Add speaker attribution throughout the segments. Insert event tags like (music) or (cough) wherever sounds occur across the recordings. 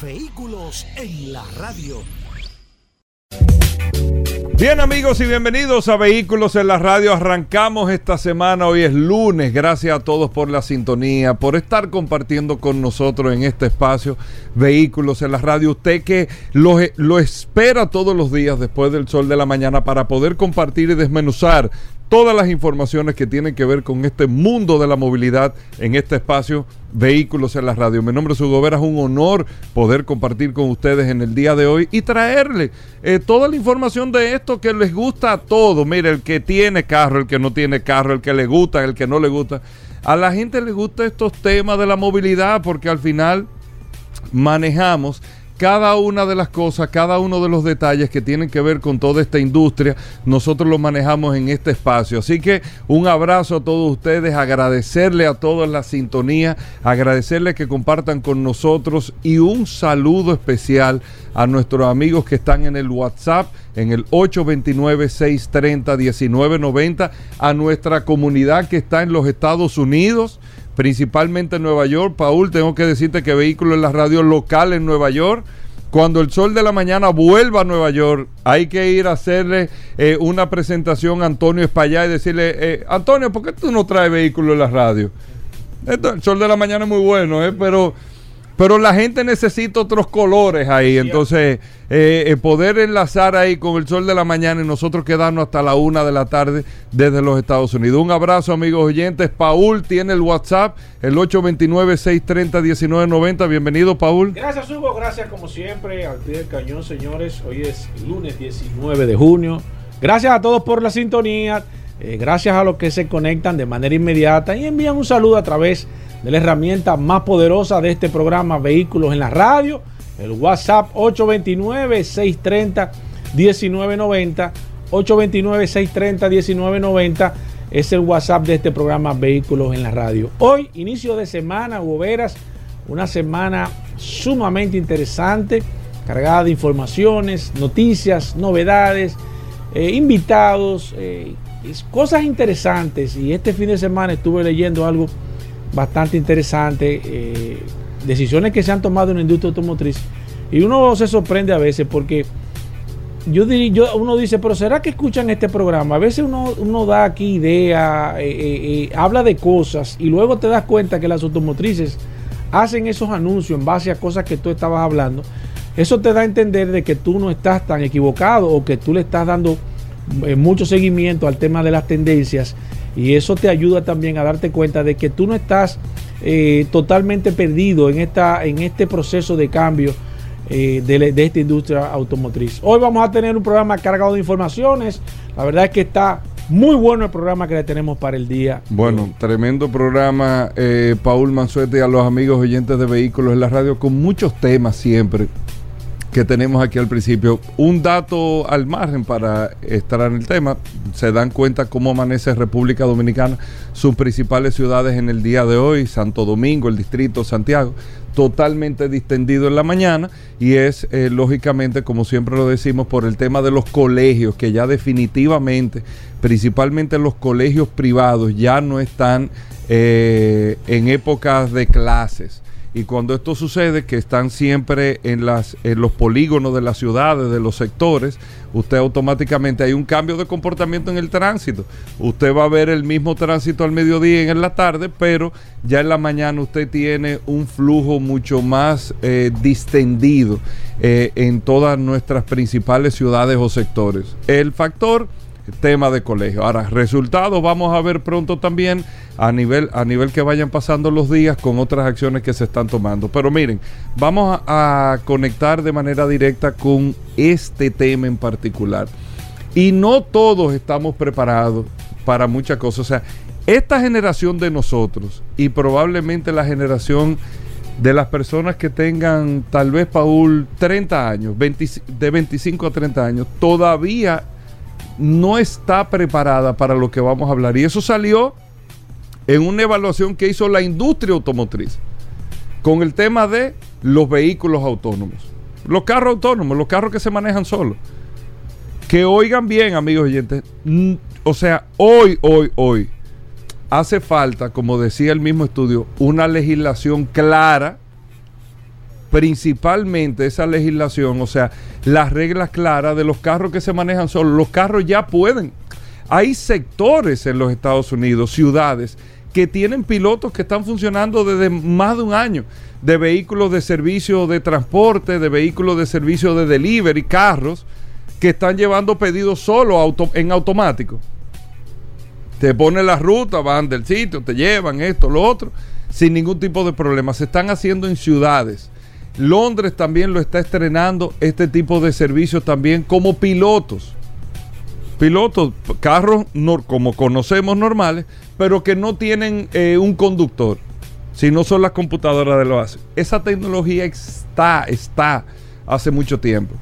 Speaker 1: Vehículos en la radio.
Speaker 2: Bien amigos y bienvenidos a Vehículos en la Radio. Arrancamos esta semana, hoy es lunes. Gracias a todos por la sintonía, por estar compartiendo con nosotros en este espacio Vehículos en la Radio. Usted que lo, lo espera todos los días después del sol de la mañana para poder compartir y desmenuzar todas las informaciones que tienen que ver con este mundo de la movilidad en este espacio Vehículos en la Radio. Mi nombre es Hugo Vera, es un honor poder compartir con ustedes en el día de hoy y traerle eh, toda la información de esto que les gusta a todos. Mire, el que tiene carro, el que no tiene carro, el que le gusta, el que no le gusta. A la gente le gusta estos temas de la movilidad porque al final manejamos cada una de las cosas, cada uno de los detalles que tienen que ver con toda esta industria, nosotros lo manejamos en este espacio. Así que un abrazo a todos ustedes, agradecerle a todos la sintonía, agradecerle que compartan con nosotros y un saludo especial a nuestros amigos que están en el WhatsApp, en el 829-630-1990, a nuestra comunidad que está en los Estados Unidos principalmente en Nueva York. Paul, tengo que decirte que vehículo en la radio local en Nueva York. Cuando el sol de la mañana vuelva a Nueva York, hay que ir a hacerle eh, una presentación a Antonio Espallá y decirle, eh, Antonio, ¿por qué tú no traes vehículo en la radio? el sol de la mañana es muy bueno, ¿eh? pero pero la gente necesita otros colores ahí. Entonces, eh, eh, poder enlazar ahí con el sol de la mañana y nosotros quedarnos hasta la una de la tarde desde los Estados Unidos. Un abrazo, amigos oyentes. Paul tiene el WhatsApp, el 829-630-1990. Bienvenido, Paul.
Speaker 3: Gracias, Hugo. Gracias, como siempre, al pie del cañón, señores. Hoy es lunes 19 de junio. Gracias a todos por la sintonía. Eh, gracias a los que se conectan de manera inmediata y envían un saludo a través de la herramienta más poderosa de este programa Vehículos en la Radio, el WhatsApp 829-630-1990. 829-630-1990 es el WhatsApp de este programa Vehículos en la Radio. Hoy, inicio de semana, Veras, una semana sumamente interesante, cargada de informaciones, noticias, novedades, eh, invitados, eh, cosas interesantes. Y este fin de semana estuve leyendo algo bastante interesante, eh, decisiones que se han tomado en la industria automotriz. Y uno se sorprende a veces porque yo, yo uno dice, pero ¿será que escuchan este programa? A veces uno, uno da aquí idea, eh, eh, habla de cosas y luego te das cuenta que las automotrices hacen esos anuncios en base a cosas que tú estabas hablando. Eso te da a entender de que tú no estás tan equivocado o que tú le estás dando mucho seguimiento al tema de las tendencias y eso te ayuda también a darte cuenta de que tú no estás eh, totalmente perdido en, esta, en este proceso de cambio eh, de, esta industria automotriz. Hoy vamos a tener un programa cargado de informaciones. La verdad es que está muy bueno el programa que le tenemos para el día.
Speaker 2: Bueno, tremendo programa, eh, Paul Mansuete y a los amigos oyentes de vehículos en la radio con muchos temas siempre que tenemos aquí al principio. Un dato al margen para estar en el tema, se dan cuenta cómo amanece República Dominicana, sus principales ciudades en el día de hoy, Santo Domingo, el distrito Santiago, totalmente distendido en la mañana. Y es eh, lógicamente, como siempre lo decimos, por el tema de los colegios, que ya definitivamente, principalmente los colegios privados, ya no están eh, en épocas de clases y cuando esto sucede, que están siempre en, las, en los polígonos de las ciudades, de los sectores, usted automáticamente hay un cambio de comportamiento en el tránsito. Usted va a ver el mismo tránsito al mediodía y en la tarde, pero ya en la mañana usted tiene un flujo mucho más eh, distendido eh, en todas nuestras principales ciudades o sectores. El factor tema de colegio. Ahora, resultados vamos a ver pronto también a nivel, a nivel que vayan pasando los días con otras acciones que se están tomando. Pero miren, vamos a, conectar de manera directa con este tema en particular. Y no todos estamos preparados para muchas cosas. O sea, esta generación de nosotros y probablemente la generación de las personas que tengan tal vez, Paul, 30 años, de 25 a 30 años, todavía no está preparada para lo que vamos a hablar. Y eso salió en una evaluación que hizo la industria automotriz con el tema de los vehículos autónomos. Los carros autónomos, los carros que se manejan solos. Que oigan bien, amigos oyentes. O sea, hoy, hoy, hoy, hace falta, como decía el mismo estudio, una legislación clara, principalmente esa legislación, o sea, las reglas claras de los carros que se manejan solos. Los carros ya pueden. Hay sectores en los Estados Unidos, ciudades, que tienen pilotos que están funcionando desde más de un año, de vehículos de servicio de transporte, de vehículos de servicio de delivery, carros, que están llevando pedidos solo en automático. Te ponen la ruta, van del sitio, te llevan esto, lo otro, sin ningún tipo de problema. Se están haciendo en ciudades. Londres también lo está estrenando este tipo de servicios también como pilotos. Pilotos, carros como conocemos normales, pero que no tienen eh, un conductor, si no son las computadoras de lo hacen. Esa tecnología está, está hace mucho tiempo.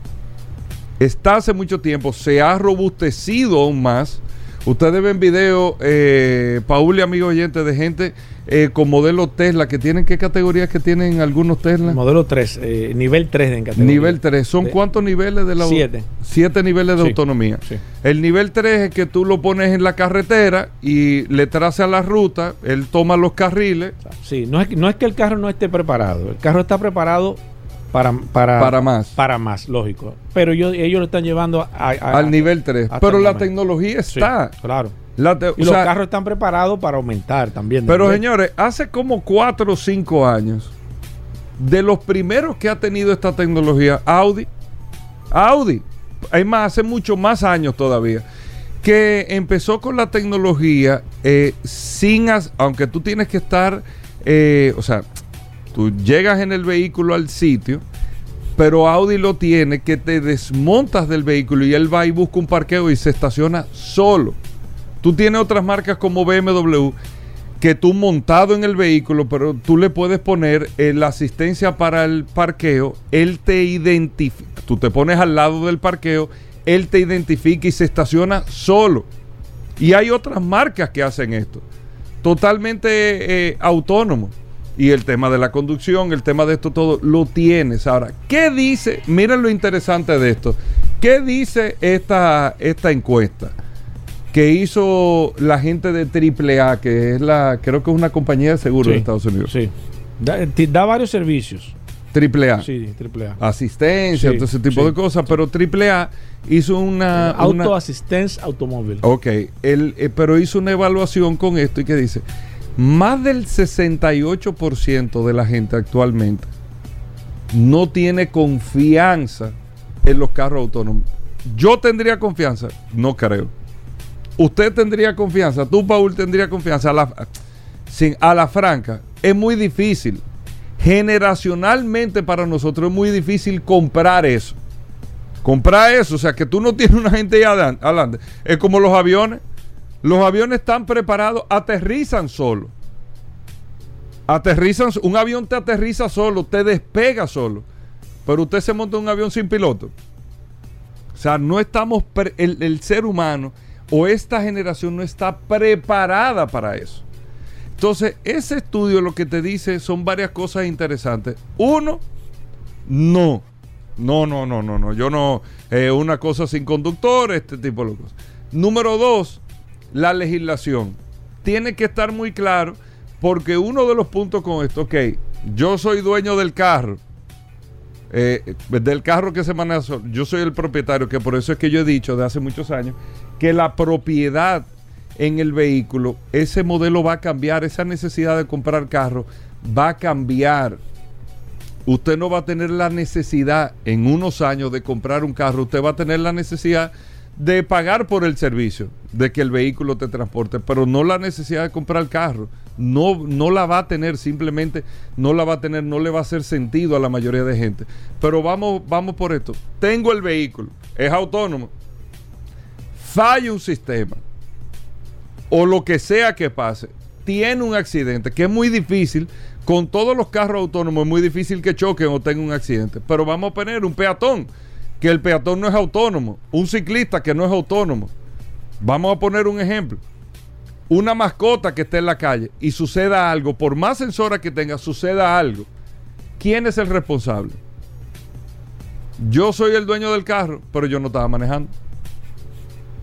Speaker 2: Está hace mucho tiempo, se ha robustecido aún más Ustedes ven videos, eh, Paul y amigo oyente, de gente eh, con modelo Tesla que tienen, ¿qué categorías que tienen algunos Tesla?
Speaker 3: Modelo 3, eh, nivel 3
Speaker 2: en categoría. Nivel 3, ¿son cuántos niveles de la
Speaker 3: Siete.
Speaker 2: Siete niveles de autonomía. El nivel 3 es que tú lo pones en la carretera y le traza la ruta, él toma los carriles.
Speaker 3: Sí, no es, no es que el carro no esté preparado, el carro está preparado para, para,
Speaker 2: más.
Speaker 3: Para más, lógico. Pero ellos, ellos lo están llevando
Speaker 2: al nivel 3. Pero la tecnología está.
Speaker 3: claro. y los carros están preparados para aumentar también.
Speaker 2: Pero señores, hace como 4 o 5 años, de los primeros que ha tenido esta tecnología, Audi. Audi. Hay más, hace mucho más años todavía. Que empezó con la tecnología eh, sin, aunque tú tienes que estar, eh, o sea, Tú llegas en el vehículo al sitio, pero Audi lo tiene que te desmontas del vehículo y él va y busca un parqueo y se estaciona solo. Tú tienes otras marcas como BMW que tú montado en el vehículo, pero tú le puedes poner eh, la asistencia para el parqueo, él te identifica, tú te pones al lado del parqueo, él te identifica y se estaciona solo. Y hay otras marcas que hacen esto, totalmente eh, autónomo y el tema de la conducción, el tema de esto todo, lo tienes. Ahora, ¿qué dice? Miren lo interesante de esto. ¿Qué dice esta, esta encuesta que hizo la gente de AAA, que es la, creo que es una compañía de seguro de Estados Unidos?
Speaker 3: Sí. Da, varios servicios.
Speaker 2: AAA.
Speaker 3: Sí, AAA.
Speaker 2: Asistencia, todo ese tipo de cosas, pero AAA hizo una...
Speaker 3: Auto Assistance Automóvil.
Speaker 2: Ok, él, eh, pero hizo una evaluación con esto y que dice, más del 68% de la gente actualmente no tiene confianza en los carros autónomos. Yo tendría confianza, no creo. Usted tendría confianza, tú Paul tendría confianza. A la, sin, a la franca, es muy difícil. Generacionalmente para nosotros es muy difícil comprar eso. Comprar eso, o sea que tú no tienes una gente ahí adelante. Es como los aviones. Los aviones están preparados, aterrizan solo. Aterrizan, un avión te aterriza solo, te despega solo. Pero usted se monta en un avión sin piloto. O sea, no estamos, el, el ser humano o esta generación no está preparada para eso. Entonces, ese estudio lo que te dice son varias cosas interesantes. Uno, no. No, no, no, no, no. Yo no. Eh, una cosa sin conductor, este tipo de cosas. Número dos, la legislación. Tiene que estar muy claro porque uno de los puntos con esto, ok, yo soy dueño del carro, eh, del carro que se maneja, yo soy el propietario, que por eso es que yo he dicho de hace muchos años que la propiedad en el vehículo, ese modelo va a cambiar, esa necesidad de comprar carro va a cambiar. Usted no va a tener la necesidad en unos años de comprar un carro, usted va a tener la necesidad de pagar por el servicio, de que el vehículo te transporte, pero no la necesidad de comprar el carro. No, no la va a tener, simplemente no la va a tener, no le va a hacer sentido a la mayoría de gente. Pero vamos, vamos por esto. Tengo el vehículo, es autónomo, falla un sistema, o lo que sea que pase, tiene un accidente, que es muy difícil, Con todos los carros autónomos es muy difícil que choquen o tengan un accidente. Pero vamos a poner un peatón, que el peatón no es autónomo. Un ciclista que no es autónomo. Vamos a poner un ejemplo. Una mascota que esté en la calle y suceda algo, por más sensora que tenga, suceda algo. ¿Quién es el responsable? Yo soy el dueño del carro, pero yo no estaba manejando.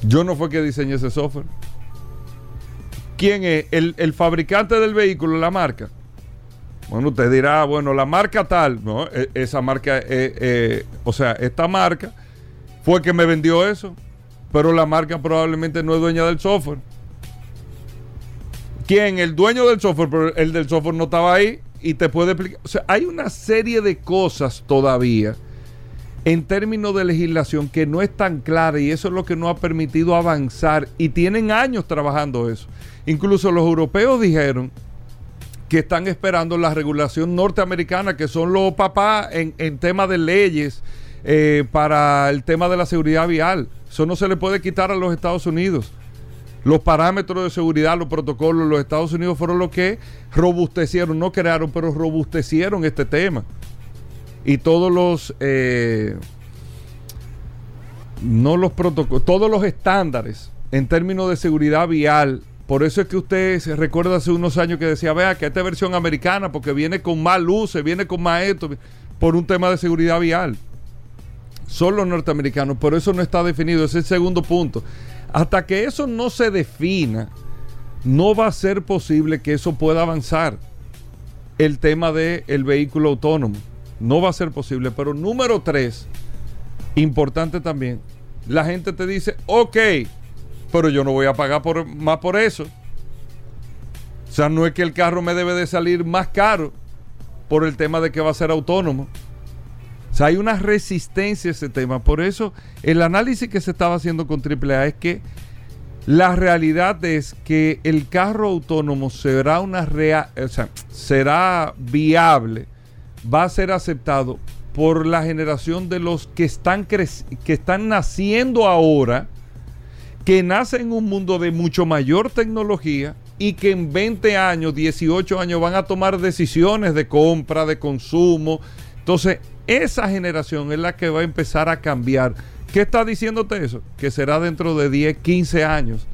Speaker 2: Yo no fue que diseñé ese software. ¿Quién es? El, fabricante del vehículo, la marca. Bueno, usted dirá, bueno, la marca tal, no, e, esa marca, eh, eh, o sea, esta marca fue que me vendió eso, pero la marca probablemente no es dueña del software. ¿Quién? El dueño del software, pero el del software no estaba ahí y te puede explicar. O sea, hay una serie de cosas todavía en términos de legislación que no es tan clara y eso es lo que no ha permitido avanzar y tienen años trabajando eso. Incluso los europeos dijeron que están esperando la regulación norteamericana, que son los papás en, en tema de leyes eh, para el tema de la seguridad vial. Eso no se le puede quitar a los Estados Unidos. Los parámetros de seguridad, los protocolos, los Estados Unidos fueron los que robustecieron, no crearon, pero robustecieron este tema y todos los eh, no los protocolos, todos los estándares en términos de seguridad vial. Por eso es que usted se recuerda hace unos años que decía, vea que esta versión americana, porque viene con más luces, viene con más esto, por un tema de seguridad vial. Son los norteamericanos, por eso no está definido, ese es el segundo punto. Hasta que eso no se defina, no va a ser posible que eso pueda avanzar. El tema del el vehículo autónomo. No va a ser posible. Pero número tres, importante también, la gente te dice, ok, pero yo no voy a pagar por, más por eso. O sea, no es que el carro me debe de salir más caro por el tema de que va a ser autónomo. O sea, hay una resistencia a ese tema. Por eso, el análisis que se estaba haciendo con AAA es que la realidad es que el carro autónomo será una rea o sea, será viable va a ser aceptado por la generación de los que están, que están naciendo ahora, que nacen en un mundo de mucho mayor tecnología y que en 20 años, 18 años van a tomar decisiones de compra, de consumo. Entonces, esa generación es la que va a empezar a cambiar. ¿Qué está diciéndote eso? Que será dentro de 10, 15 años.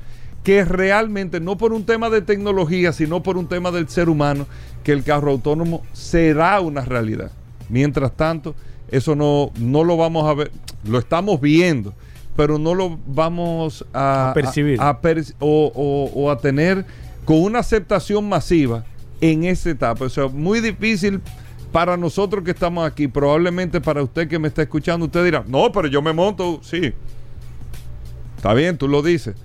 Speaker 2: Que realmente, no por un tema de tecnología, sino por un tema del ser humano, que el carro autónomo será una realidad. Mientras tanto, eso no, no lo vamos a ver, lo estamos viendo, pero no lo vamos a,
Speaker 3: percibir
Speaker 2: o, a tener con una aceptación masiva en esa etapa. O sea, muy difícil para nosotros que estamos aquí, probablemente para usted que me está escuchando, usted dirá, no, pero yo me monto, sí. Está bien, tú lo dices.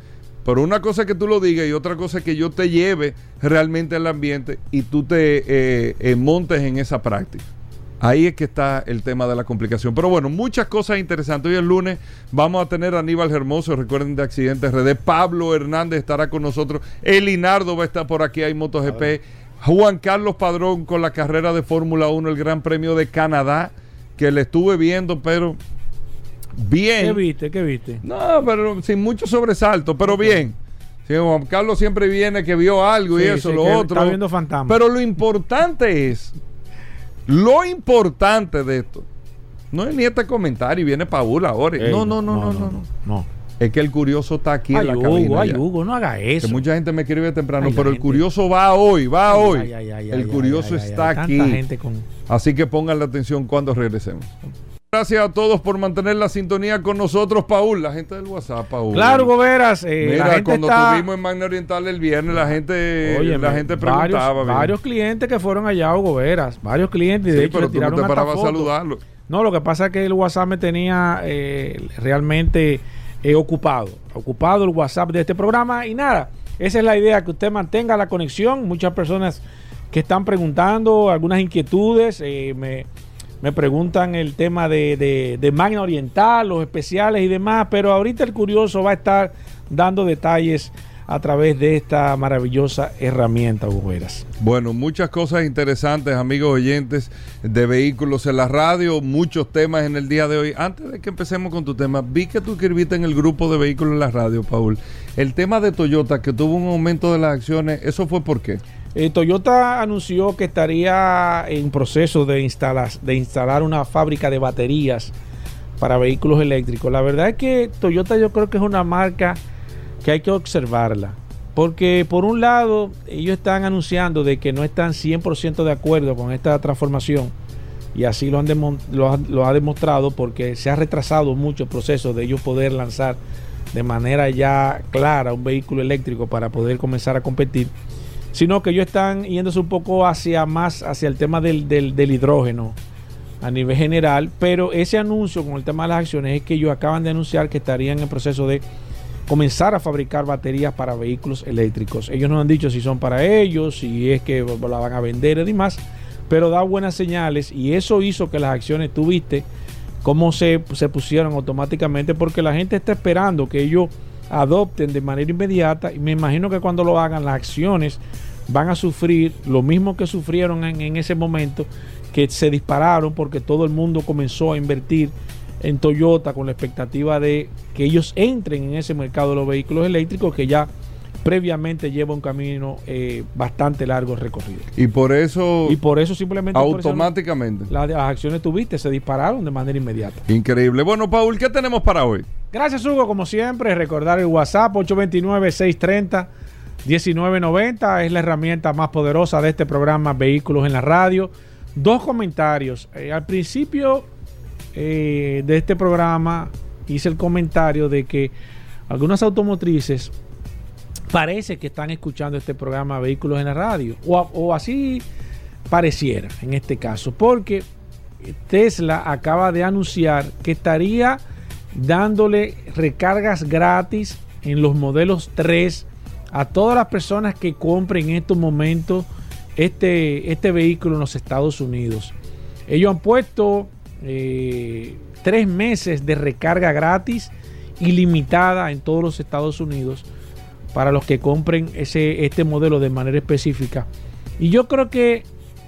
Speaker 2: Pero una cosa es que tú lo digas y otra cosa es que yo te lleve realmente al ambiente y tú te eh, eh, montes en esa práctica. Ahí es que está el tema de la complicación. Pero bueno, muchas cosas interesantes. Hoy el lunes vamos a tener a Aníbal Hermoso, recuerden de Accidentes RD. Pablo Hernández estará con nosotros. Elinardo va a estar por aquí, hay MotoGP. Juan Carlos Padrón con la carrera de Fórmula 1, el Gran Premio de Canadá, que le estuve viendo, pero bien.
Speaker 3: ¿Qué viste? ¿Qué viste?
Speaker 2: No, pero sin mucho sobresalto, pero bien. Juan Carlos siempre viene que vio algo y eso, lo otro.
Speaker 3: Está viendo fantasmas.
Speaker 2: Pero lo importante es, lo importante de esto, no es ni este comentario y viene Paul ahora. no, no, no, no, no, no, Es que el curioso está aquí en la
Speaker 3: Hugo, Ay, Hugo, no haga eso.
Speaker 2: Que mucha gente me escribe temprano, pero el curioso va hoy, va hoy. el curioso está aquí. Así que pongan la atención cuando regresemos. Gracias a todos por mantener la sintonía con nosotros, Paul. La gente del WhatsApp, Paul.
Speaker 3: Claro, Goberas.
Speaker 2: Eh, Mira, cuando estuvimos en Magna Oriental el viernes, la gente, la gente preguntaba.
Speaker 3: Varios, clientes que fueron allá, Goberas. Varios clientes. Y de hecho,
Speaker 2: pero tú no te parabas a saludarlo.
Speaker 3: No, lo que pasa es que el WhatsApp me tenía eh, realmente eh, ocupado. Ocupado el WhatsApp de este programa. Y nada, esa es la idea, que usted mantenga la conexión. Muchas personas que están preguntando, algunas inquietudes. me me preguntan el tema de, de, Magna Oriental, los especiales y demás, pero ahorita el curioso va a estar dando detalles a través de esta maravillosa herramienta, Bujeras.
Speaker 2: Bueno, muchas cosas interesantes, amigos oyentes de vehículos en la radio, muchos temas en el día de hoy. Antes de que empecemos con tu tema, vi que tú escribiste en el grupo de vehículos en la radio, Paul. El tema de Toyota, que tuvo un aumento de las acciones, ¿eso fue por qué?
Speaker 3: Eh, Toyota anunció que estaría en proceso de instalar, una fábrica de baterías para vehículos eléctricos. La verdad es que Toyota yo creo que es una marca que hay que observarla. Porque por un lado ellos están anunciando de que no están 100% de acuerdo con esta transformación y así lo, han lo, lo, ha demostrado porque se ha retrasado mucho el proceso de ellos poder lanzar de manera ya clara un vehículo eléctrico para poder comenzar a competir sino que ellos están yéndose un poco hacia más hacia el tema del, del, hidrógeno a nivel general, pero ese anuncio con el tema de las acciones es que ellos acaban de anunciar que estarían en proceso de comenzar a fabricar baterías para vehículos eléctricos. Ellos no han dicho si son para ellos, si es que la van a vender y demás, pero da buenas señales y eso hizo que las acciones tuviste cómo se, se pusieron automáticamente porque la gente está esperando que ellos adopten de manera inmediata y me imagino que cuando lo hagan las acciones van a sufrir lo mismo que sufrieron en, ese momento, que se dispararon porque todo el mundo comenzó a invertir en Toyota con la expectativa de que ellos entren en ese mercado de los vehículos eléctricos que ya previamente lleva un camino eh, bastante largo recorrido.
Speaker 2: Y por eso...
Speaker 3: Y por eso simplemente...
Speaker 2: Automáticamente.
Speaker 3: las, las acciones tuviste se dispararon de manera inmediata.
Speaker 2: Increíble. Bueno, Paul, ¿qué tenemos para hoy?
Speaker 3: Gracias, Hugo. Como siempre, recordar el WhatsApp 829-630-1990 es la herramienta más poderosa de este programa Vehículos en la Radio. Dos comentarios. Eh, al principio eh, de este programa hice el comentario de que algunas automotrices parece que están escuchando este programa Vehículos en la Radio. O, o así pareciera en este caso. Porque Tesla acaba de anunciar que estaría dándole recargas gratis en los modelos 3 a todas las personas que compren en estos momentos este, este vehículo en los Estados Unidos. Ellos han puesto eh, tres meses de recarga gratis ilimitada en todos los Estados Unidos para los que compren ese, este modelo de manera específica. Y yo creo que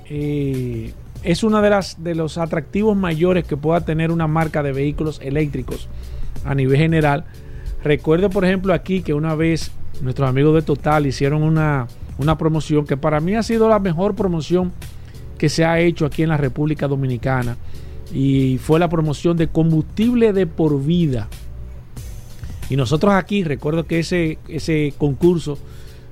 Speaker 3: eh, es uno de, las, de los atractivos mayores que pueda tener una marca de vehículos eléctricos a nivel general. Recuerdo, por ejemplo, aquí que una vez nuestros amigos de Total hicieron una, una promoción que para mí ha sido la mejor promoción que se ha hecho aquí en la República Dominicana. Y fue la promoción de combustible de por vida. Y nosotros aquí, recuerdo que ese, ese concurso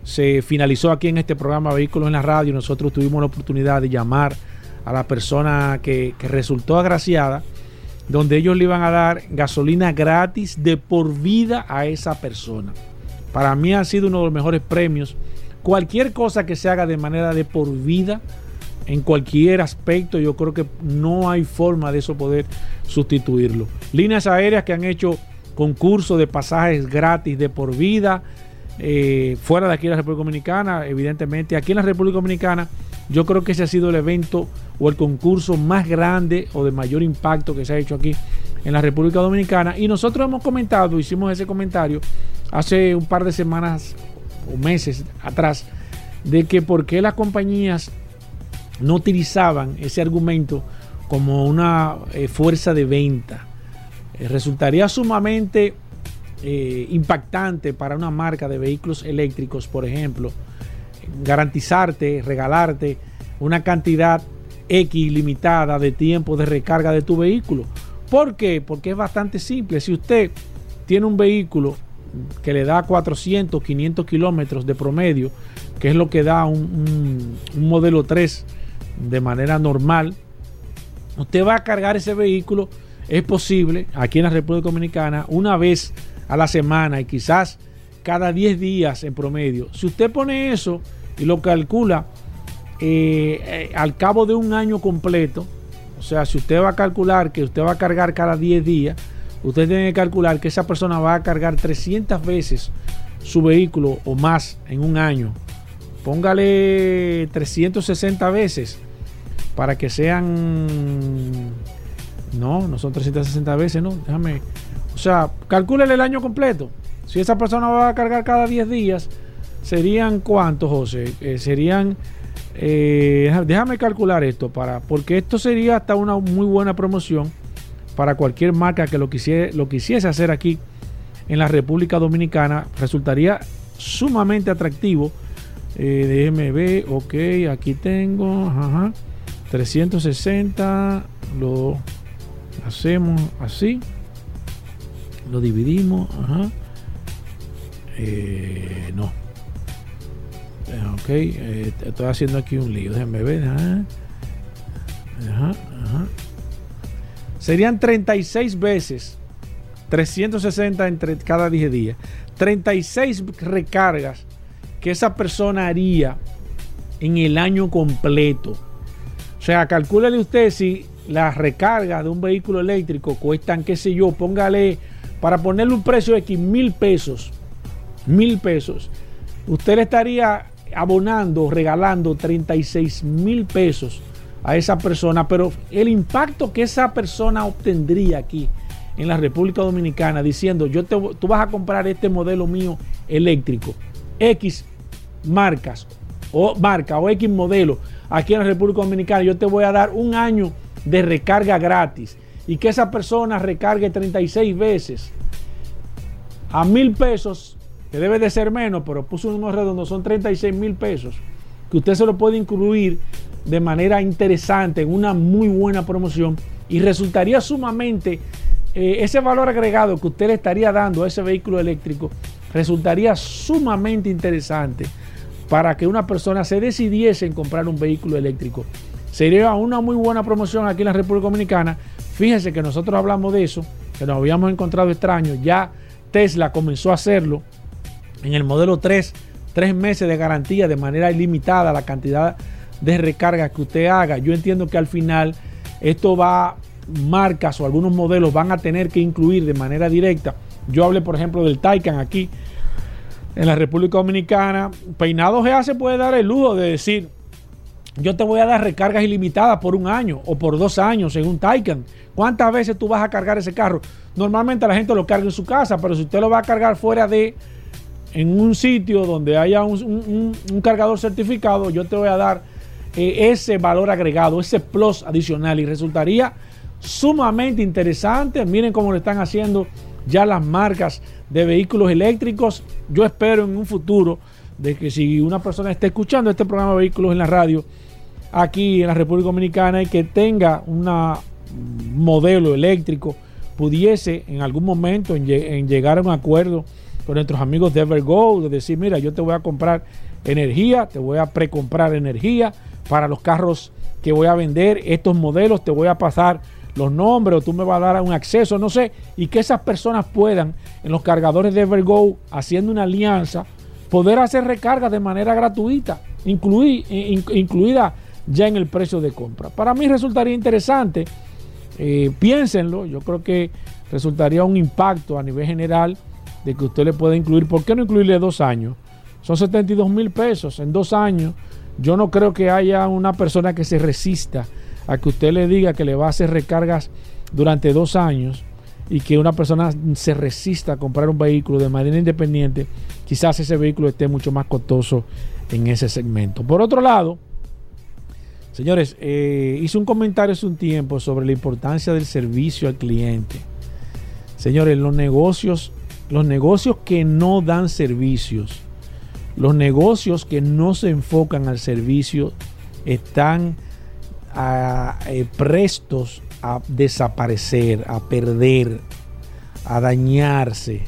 Speaker 3: se finalizó aquí en este programa Vehículos en la Radio. Nosotros tuvimos la oportunidad de llamar a la persona que, resultó agraciada, donde ellos le iban a dar gasolina gratis de por vida a esa persona. Para mí ha sido uno de los mejores premios. Cualquier cosa que se haga de manera de por vida, en cualquier aspecto, yo creo que no hay forma de eso poder sustituirlo. Líneas aéreas que han hecho concursos de pasajes gratis de por vida, eh, fuera de aquí de la República Dominicana, evidentemente. Aquí en la República Dominicana, yo creo que ese ha sido el evento o el concurso más grande o de mayor impacto que se ha hecho aquí en la República Dominicana. Y nosotros hemos comentado, hicimos ese comentario hace un par de semanas o meses atrás, de que por qué las compañías no utilizaban ese argumento como una eh, fuerza de venta. Eh, resultaría sumamente eh, impactante para una marca de vehículos eléctricos, por ejemplo, garantizarte, regalarte una cantidad X limitada de tiempo de recarga de tu vehículo. ¿Por qué? Porque es bastante simple. Si usted tiene un vehículo que le da 400, 500 kilómetros de promedio, que es lo que da un, modelo 3 de manera normal, usted va a cargar ese vehículo, es posible, aquí en la República Dominicana, una vez a la semana y quizás cada 10 días en promedio. Si usted pone eso y lo calcula eh, eh, al cabo de un año completo, o sea, si usted va a calcular que usted va a cargar cada 10 días, usted tiene que calcular que esa persona va a cargar 300 veces su vehículo o más en un año. Póngale 360 veces para que sean... No, no son 360 veces, no. Déjame... O sea, calcúlele el año completo. Si esa persona va a cargar cada 10 días, serían cuántos, José? Eh, serían eh, déjame calcular esto para, porque esto sería hasta una muy buena promoción para cualquier marca que lo quisiese, lo quisiese hacer aquí en la República Dominicana. Resultaría sumamente atractivo Eh, déjeme ver, ok, aquí tengo, ajá, 360, lo hacemos así, lo dividimos, ajá, eh, no, eh, ok, eh, estoy haciendo aquí un lío, déjenme ver, ajá, ajá. Serían 36 veces, 360 entre cada 10 días, 36 recargas que esa persona haría en el año completo. O sea, calcúlele usted si las recargas de un vehículo eléctrico cuestan, qué sé yo, póngale, para ponerle un precio de X mil pesos, mil pesos, usted le estaría abonando, regalando 36 mil pesos a esa persona, pero el impacto que esa persona obtendría aquí en la República Dominicana diciendo, yo te, tú vas a comprar este modelo mío eléctrico, X marcas o marca o X modelo aquí en la República Dominicana, yo te voy a dar un año de recarga gratis y que esa persona recargue 36 veces a mil pesos, que debe de ser menos, pero puso un número redondo, son 36 mil pesos, que usted se lo puede incluir de manera interesante en una muy buena promoción y resultaría sumamente eh, ese valor agregado que usted le estaría dando a ese vehículo eléctrico resultaría sumamente interesante para que una persona se decidiese en comprar un vehículo eléctrico. Sería una muy buena promoción aquí en la República Dominicana. Fíjense que nosotros hablamos de eso, que nos habíamos encontrado extraños. Ya Tesla comenzó a hacerlo en el modelo 3, tres meses de garantía de manera ilimitada la cantidad de recargas que usted haga. Yo entiendo que al final esto va, marcas o algunos modelos van a tener que incluir de manera directa. Yo hablé, por ejemplo, del Taycan aquí en la República Dominicana. Peinado GA se puede dar el lujo de decir, yo te voy a dar recargas ilimitadas por un año o por dos años un Taycan. ¿Cuántas veces tú vas a cargar ese carro? Normalmente la gente lo carga en su casa, pero si usted lo va a cargar fuera de, en un sitio donde haya un cargador certificado, yo te voy a dar eh, ese valor agregado, ese plus adicional y resultaría sumamente interesante. Miren cómo lo están haciendo ya las marcas de vehículos eléctricos. Yo espero en un futuro de que si una persona está escuchando este programa de vehículos en la radio aquí en la República Dominicana y que tenga un modelo eléctrico, pudiese en algún momento en llegar a un acuerdo con nuestros amigos de Evergo, de decir, mira, yo te voy a comprar energía, te voy a precomprar energía para los carros que voy a vender, estos modelos, te voy a pasar los nombres o tú me vas a dar un acceso, no sé, y que esas personas puedan en los cargadores de Evergo, haciendo una alianza, poder hacer recargas de manera gratuita, incluí- in- incluida ya en el precio de compra. Para mí resultaría interesante, eh, piénsenlo, yo creo que resultaría un impacto a nivel general de que usted le pueda incluir, ¿por qué no incluirle dos años? Son 72 mil pesos en dos años. Yo no creo que haya una persona que se resista a que usted le diga que le va a hacer recargas durante dos años y que una persona se resista a comprar un vehículo de manera independiente, quizás ese vehículo esté mucho más costoso en ese segmento. Por otro lado, señores, eh, hice un comentario hace un tiempo sobre la importancia del servicio al cliente. Señores, los negocios, los negocios que no dan servicios, los negocios que no se enfocan al servicio están a, eh, prestos a desaparecer, a perder, a dañarse.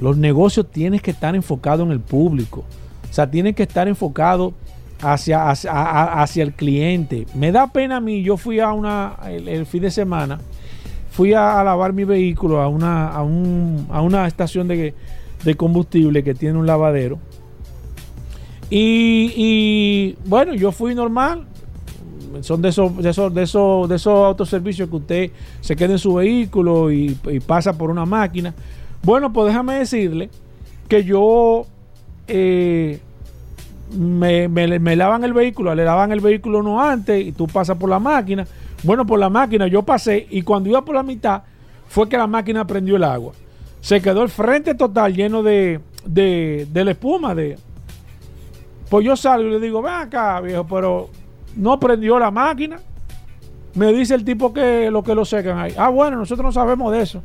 Speaker 3: Los negocios tienen que estar enfocados en el público. O sea, tienen que estar enfocados hacia, hacia, hacia el cliente. Me da pena a mí, yo fui a una, el, el fin de semana, fui a, a lavar mi vehículo a una, a un- a una estación de, de combustible que tiene un lavadero. Y, bueno, yo fui normal. Son de esos, de esos, de esos, de esos autoservicios que usted se queda en su vehículo y, pasa por una máquina. Bueno, pues déjame decirle que yo eh, me, me- me lavan el vehículo, le lavan el vehículo no antes y tú pasas por la máquina. Bueno, por la máquina yo pasé y cuando iba por la mitad fue que la máquina prendió el agua. Se quedó el frente total lleno de, de, de la espuma. De... Pues yo salgo y le digo, ven acá, viejo, pero no prendió la máquina. Me dice el tipo que lo que lo secan ahí. Ah, bueno, nosotros no sabemos de eso.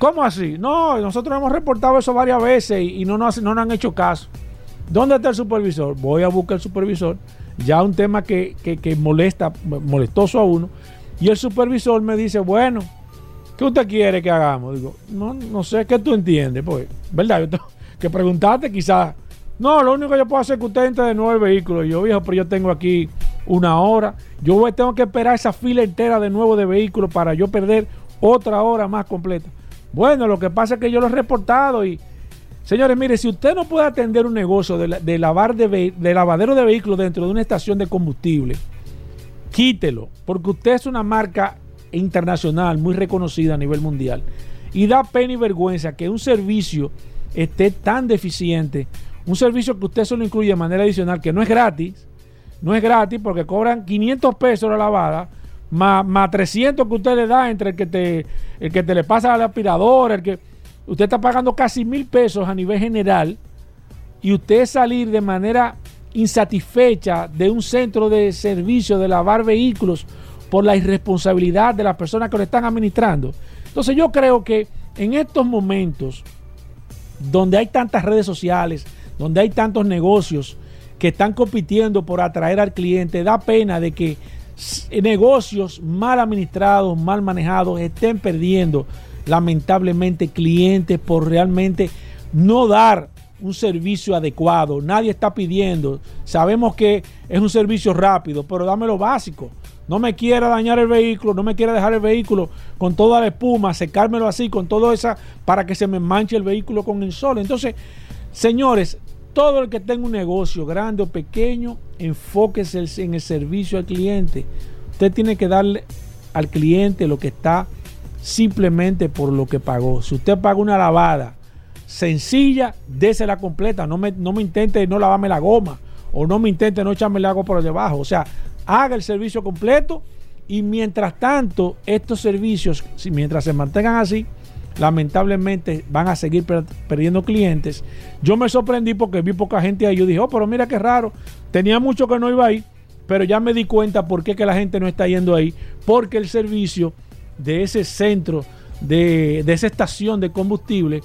Speaker 3: ¿Cómo así? No, nosotros hemos reportado eso varias veces y, y no, nos, no han hecho caso. ¿Dónde está el supervisor? Voy a buscar el supervisor. Ya un tema que, que, que molesta, molestoso a uno. Y el supervisor me dice, bueno, ¿qué usted quiere que hagamos? Digo, no, no sé, ¿qué tú entiendes? Pues, ¿verdad? Yo que preguntarte quizás. No, lo único que yo puedo hacer es que usted entre de nuevo el vehículo. Y yo, viejo, pero yo tengo aquí una hora. Yo voy- tengo que esperar esa fila entera de nuevo de vehículos para yo perder otra hora más completa. Bueno, lo que pasa es que yo lo he reportado y... Señores, mire, si usted no puede atender un negocio de, la- de lavar de, de lavadero de vehículos dentro de una estación de combustible, quítelo, porque usted es una marca internacional muy reconocida a nivel mundial. Y da pena y vergüenza que un servicio esté tan deficiente, un servicio que usted solo incluye de manera adicional, que no es gratis, no es gratis porque cobran 500 pesos la lavada, más, más 300 que usted le da entre el que te, el que te le pasa al aspirador, el que usted está pagando casi mil pesos a nivel general y usted salir de manera insatisfecha de un centro de servicio de lavar vehículos por la irresponsabilidad de las personas que lo están administrando. Entonces yo creo que en estos momentos donde hay tantas redes sociales, donde hay tantos negocios que están compitiendo por atraer al cliente, da pena de que s- negocios mal administrados, mal manejados, estén perdiendo lamentablemente clientes por realmente no dar un servicio adecuado. Nadie está pidiendo. Sabemos que es un servicio rápido, pero dame lo básico. No me quiera dañar el vehículo, no me quiera dejar el vehículo con toda la espuma, secármelo así, con todo esa, para que se me manche el vehículo con el sol. Entonces, señores, todo el que tenga un negocio, grande o pequeño, enfóquese en el servicio al cliente. Usted tiene que darle al cliente lo que está simplemente por lo que pagó. Si usted paga una lavada sencilla, désela completa. No me, no me intente no lavarme la goma o no me intente no echarme el agua por debajo. O sea, haga el servicio completo y mientras tanto, estos servicios, mientras se mantengan así, lamentablemente van a seguir per- perdiendo clientes. Yo me sorprendí porque vi poca gente ahí. Yo dije, oh, pero mira qué raro. Tenía mucho que no iba ahí, pero ya me di cuenta por qué que la gente no está yendo ahí. Porque el servicio de ese centro, de, de esa estación de combustible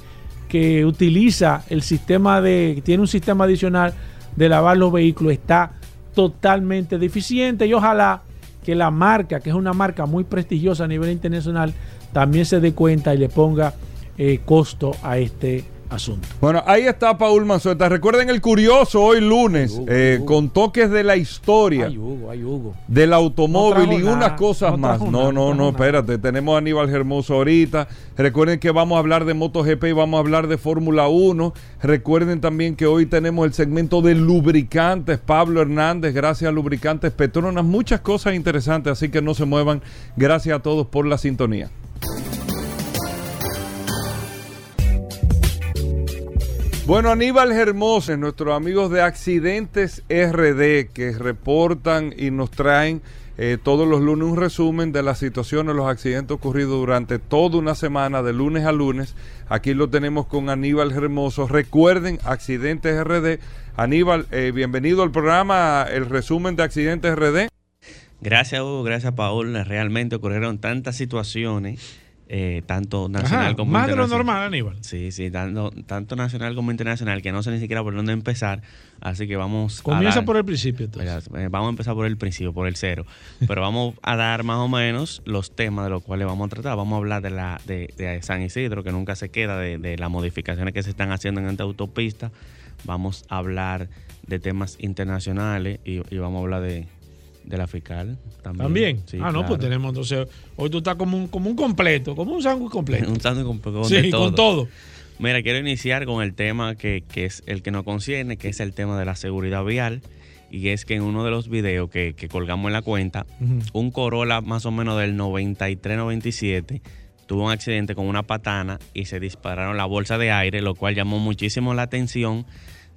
Speaker 3: que utiliza el sistema de, tiene un sistema adicional de lavar los vehículos, está totalmente deficiente y ojalá que la marca, que es una marca muy prestigiosa a nivel internacional, también se dé cuenta y le ponga eh, costo a este asunto.
Speaker 2: Bueno, ahí está Paul Manzueta. Recuerden el curioso hoy lunes,
Speaker 3: Hugo,
Speaker 2: eh,
Speaker 3: Hugo.
Speaker 2: con toques de la historia
Speaker 3: Ay, Hugo, ay, Hugo.
Speaker 2: del automóvil
Speaker 3: No
Speaker 2: y unas cosas
Speaker 3: no
Speaker 2: más. No, no,
Speaker 3: no
Speaker 2: espérate. Tenemos a Aníbal Hermoso ahorita. Recuerden que vamos a hablar de MotoGP y vamos a hablar de Fórmula 1. Recuerden también que hoy tenemos el segmento de lubricantes. Pablo Hernández, gracias a Lubricantes Petronas. Muchas cosas interesantes, así que no se muevan. Gracias a todos por la sintonía. Bueno, Aníbal Hermoso, nuestros amigos de Accidentes RD, que reportan y nos traen eh, todos los lunes un resumen de las situaciones, los accidentes ocurridos durante toda una semana, de lunes a lunes. Aquí lo tenemos con Aníbal Hermoso. Recuerden, Accidentes RD. Aníbal, eh, bienvenido al programa, el resumen de Accidentes RD.
Speaker 4: Gracias, Hugo, gracias, Paul. Realmente ocurrieron tantas situaciones, eh, tanto nacional
Speaker 3: Ajá,
Speaker 4: como
Speaker 3: más de lo
Speaker 4: internacional.
Speaker 3: normal, Aníbal.
Speaker 4: Sí, sí, tanto, tanto nacional como internacional, que no sé ni siquiera por dónde empezar. Así que vamos
Speaker 3: Comienza
Speaker 4: a dar-
Speaker 3: por el principio. entonces.
Speaker 4: Eh, Vamos a empezar por el principio, por el cero. Pero vamos a dar más o menos los temas de los cuales vamos a tratar. Vamos a hablar de la de, de San Isidro, que nunca se queda, de, de las modificaciones que se están haciendo en esta autopista. Vamos a hablar de temas internacionales y, y vamos a hablar de, de la fiscal también.
Speaker 3: También.
Speaker 4: Sí,
Speaker 3: ah, no,
Speaker 4: claro.
Speaker 3: pues tenemos entonces. Hoy tú estás como un, como un completo, como un sándwich completo. (laughs)
Speaker 4: Un sándwich con
Speaker 3: sí,
Speaker 4: de todo.
Speaker 3: con todo.
Speaker 4: Mira, quiero iniciar con el tema que, que es el que nos concierne, que es el tema de la seguridad vial. Y es que en uno de los videos que, que colgamos en la cuenta, un Corolla más o menos del 93-97 tuvo un accidente con una patana y se dispararon la bolsa de aire, lo cual llamó muchísimo la atención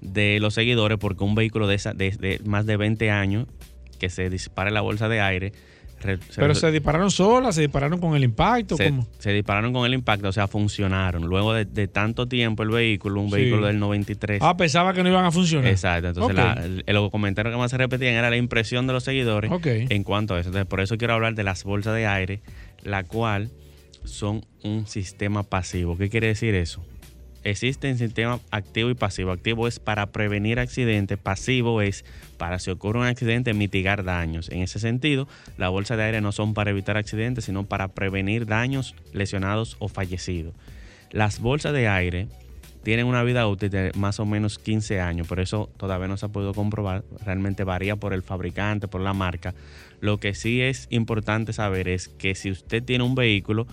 Speaker 4: de los seguidores porque un vehículo de, esa, de, de más de 20 años que se dispare la bolsa de aire. re-
Speaker 3: Pero se dispararon solas, se dispararon con el impacto.
Speaker 4: se, dispararon con el impacto, o sea, funcionaron. Luego de, de tanto tiempo el vehículo, un
Speaker 3: Sí.
Speaker 4: vehículo del 93.
Speaker 3: Ah, pensaba que no iban a funcionar.
Speaker 4: Exacto, entonces
Speaker 3: Ok.
Speaker 4: la- el, el comentario que más se repetían era la impresión de los seguidores
Speaker 3: Ok.
Speaker 4: en cuanto a eso. Entonces, por eso quiero hablar de las bolsas de aire, la cual son un sistema pasivo. ¿Qué quiere decir eso? existen sistemas activo y pasivo. Activo es para prevenir accidentes, pasivo es para si ocurre un accidente mitigar daños. En ese sentido, las bolsas de aire no son para evitar accidentes, sino para prevenir daños, lesionados o fallecidos. Las bolsas de aire tienen una vida útil de más o menos 15 años, por eso todavía no se ha podido comprobar, realmente varía por el fabricante, por la marca. Lo que sí es importante saber es que si usted tiene un vehículo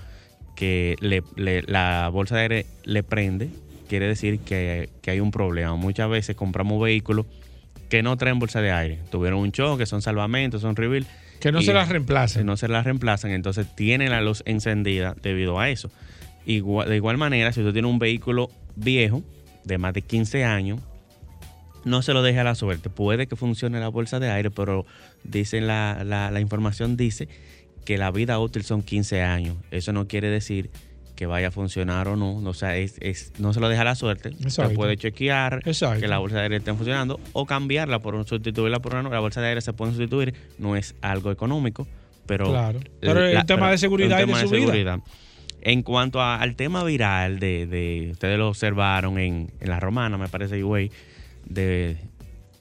Speaker 4: que la bolsa de aire le prende, quiere decir que, hay un problema. Muchas veces compramos vehículos que no traen bolsa de aire, tuvieron un choque, son salvamentos, son reveal.
Speaker 3: Que no se las reemplacen.
Speaker 4: no se las reemplazan, entonces tienen la luz encendida debido a eso. Igual, de igual manera, si usted tiene un vehículo viejo, de más de 15 años, no se lo deje a la suerte. Puede que funcione la bolsa de aire, pero dicen la, la, información dice que la vida útil son 15 años. Eso no quiere decir que vaya a funcionar o no. O sea, es, no se lo deja la suerte. Se puede chequear que la bolsa de aire esté funcionando o cambiarla por un, sustituirla por una. La bolsa de aire se puede sustituir. No es algo económico, pero.
Speaker 3: Claro. Pero el tema de seguridad y de, seguridad.
Speaker 4: En cuanto al tema viral, de, ustedes lo observaron en, la romana, me parece, güey, de,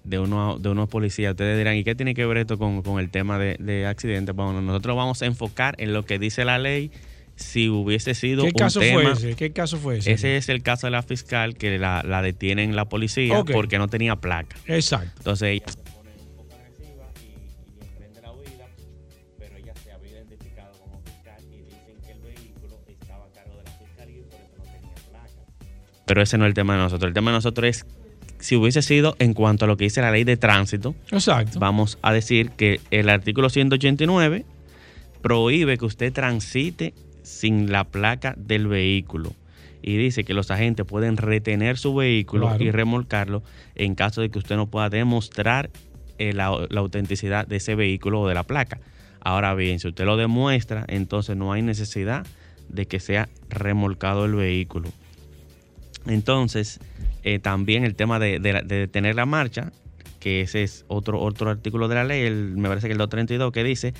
Speaker 4: de, uno, de unos policías. Ustedes dirán, ¿y qué tiene que ver esto con, el tema de, accidentes? Bueno, nosotros vamos a enfocar en lo que dice la ley. Si hubiese sido
Speaker 3: ¿Qué caso fue ese? ¿Qué caso fue ese?
Speaker 4: Ese es el caso de la fiscal que la, la detienen la policía porque no tenía placa.
Speaker 3: Exacto.
Speaker 4: Entonces ella Pero ese no es el tema de nosotros. El tema de nosotros es si hubiese sido en cuanto a lo que dice la ley de tránsito.
Speaker 3: Exacto.
Speaker 4: Vamos a decir que el artículo 189 prohíbe que usted transite sin la placa del vehículo. Y dice que los agentes pueden retener su vehículo y remolcarlo en caso de que usted no pueda demostrar eh, la, la autenticidad de ese vehículo o de la placa. Ahora bien, si usted lo demuestra, entonces no hay necesidad de que sea remolcado el vehículo. Entonces, eh, también el tema de, detener la marcha, que ese es otro, otro artículo de la ley, me parece que el 232, que dice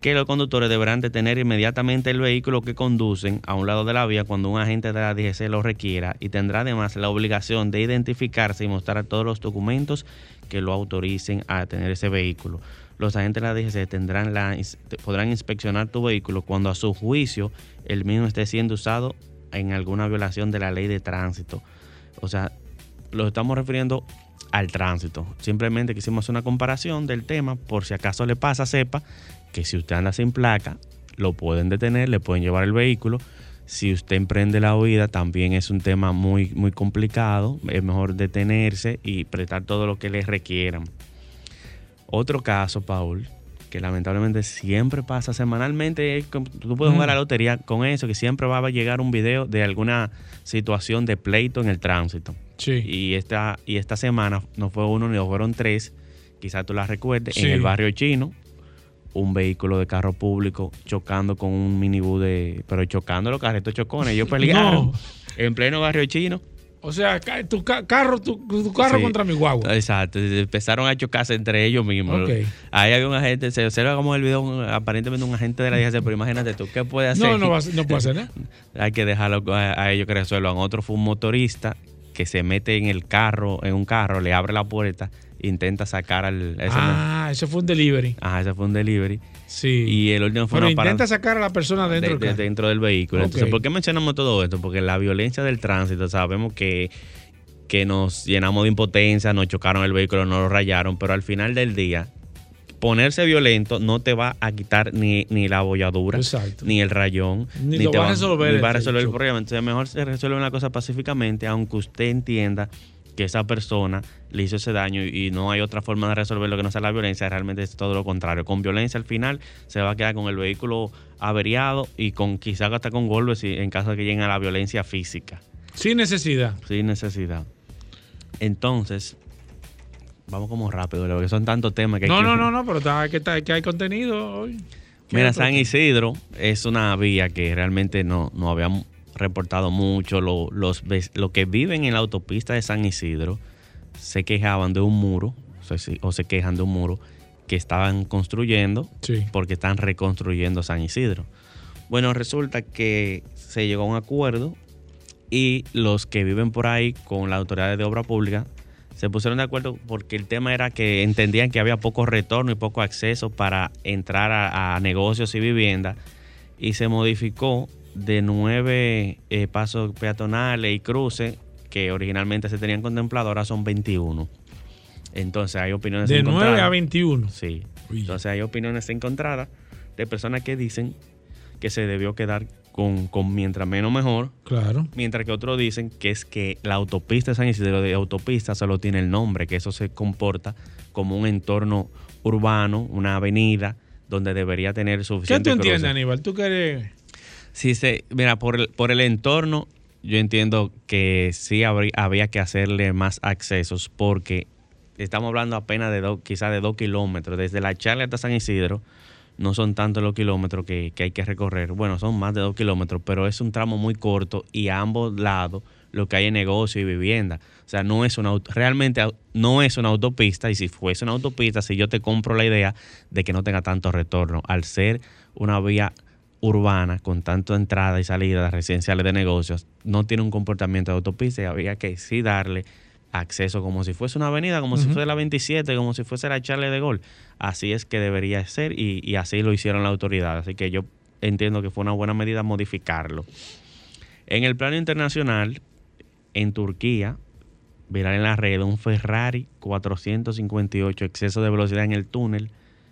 Speaker 4: que los conductores deberán detener inmediatamente el vehículo que conducen a un lado de la vía cuando un agente de la DGC lo requiera y tendrá además la obligación de identificarse y mostrar todos los documentos que lo autoricen a tener ese vehículo. Los agentes de la DGC tendrán la, podrán inspeccionar tu vehículo cuando a su juicio el mismo esté siendo usado en alguna violación de la ley de tránsito. O sea, lo estamos refiriendo al tránsito. Simplemente quisimos una comparación del tema por si acaso le pasa, sepa que si usted anda sin placa, lo pueden detener, le pueden llevar el vehículo. Si usted emprende la huida, también es un tema muy, muy complicado. Es mejor detenerse y prestar todo lo que les requieran. Otro caso, Paul, que lamentablemente siempre pasa semanalmente. Tú puedes jugar a la lotería con eso, que siempre va a llegar un video de alguna situación de pleito en el tránsito.
Speaker 3: Sí.
Speaker 4: Y esta, y esta semana no fue uno ni dos, fueron tres. Quizás tú la recuerdes. En el barrio chino, un vehículo de carro público chocando con un minibús de. Pero chocando los carretos chocones. Ellos (laughs) pelearon en pleno barrio chino.
Speaker 3: O sea, tu carro, tu, carro contra mi guagua.
Speaker 4: Exacto. Empezaron a chocarse entre ellos mismos. Ahí había un agente, se observa como el video, aparentemente un agente de la DGC, pero imagínate tú, ¿qué puede hacer?
Speaker 3: No, no, no puede hacer nada. (laughs)
Speaker 4: Hay que dejarlo a, ellos que resuelvan. Otro fue un motorista que se mete en el carro, en un carro, le abre la puerta, intenta sacar al...
Speaker 3: ah, ese fue un delivery.
Speaker 4: Ajá, ese fue un delivery.
Speaker 3: Sí.
Speaker 4: Y el último fue
Speaker 3: Pero intenta sacar a la persona dentro,
Speaker 4: de, dentro del vehículo. Entonces, ¿por qué mencionamos todo esto? Porque la violencia del tránsito, sabemos que, que nos llenamos de impotencia, nos chocaron el vehículo, nos lo rayaron, pero al final del día, ponerse violento no te va a quitar ni, ni la bolladura, ni el rayón,
Speaker 3: ni, te va, a resolver,
Speaker 4: ni va a resolver el problema. Entonces, mejor se resuelve una cosa pacíficamente, aunque usted entienda que esa persona le hizo ese daño y no hay otra forma de resolver lo que no sea la violencia, realmente es todo lo contrario. Con violencia al final se va a quedar con el vehículo averiado y con quizás hasta con golpes en caso de que llegue a la violencia física.
Speaker 3: Sin necesidad.
Speaker 4: Sin necesidad. Entonces, vamos como rápido, porque son tantos temas que
Speaker 3: no,
Speaker 4: hay
Speaker 3: No, no, no, pero que, que hay contenido hoy.
Speaker 4: Mira, San Isidro es una vía que realmente no, no habíamos reportado mucho. los, los que viven en la autopista de San Isidro se quejaban de un muro, o se quejan de un muro que estaban construyendo porque están reconstruyendo San Isidro. Bueno, resulta que se llegó a un acuerdo y los que viven por ahí con las autoridades de obra pública se pusieron de acuerdo porque el tema era que entendían que había poco retorno y poco acceso para entrar a, negocios y viviendas y se modificó de nueve eh, pasos peatonales y cruces que originalmente se tenían contemplado, ahora son 21. Entonces hay opiniones
Speaker 3: de encontradas. De 9 a 21.
Speaker 4: Sí. Entonces hay opiniones encontradas de personas que dicen que se debió quedar con, con, mientras menos mejor.
Speaker 3: Claro.
Speaker 4: Mientras que otros dicen que es que la autopista de San Isidro de autopista solo tiene el nombre, que eso se comporta como un entorno urbano, una avenida donde debería tener suficiente.
Speaker 3: ¿Qué tú entiendes, Aníbal? ¿Tú qué
Speaker 4: Sí, se, mira, por el, por el entorno, yo entiendo que sí habría, había que hacerle más accesos porque estamos hablando apenas de dos, quizás de dos kilómetros, desde la charla hasta San Isidro no son tantos los kilómetros que, hay que recorrer. Bueno, son más de dos kilómetros, pero es un tramo muy corto y a ambos lados lo que hay es negocio y vivienda. O sea, no es una realmente no es una autopista y si fuese una autopista, si yo te compro la idea de que no tenga tanto retorno, al ser una vía urbana con tanto entrada y salida de residenciales de negocios, no tiene un comportamiento de autopista y había que sí darle acceso como si fuese una avenida, como si fuese la 27, como si fuese la Charle de Gol. Así es que debería ser y, así lo hicieron las autoridades. Así que yo entiendo que fue una buena medida modificarlo. En el plano internacional, en Turquía, viral en la red, un Ferrari 458, exceso de velocidad en el túnel.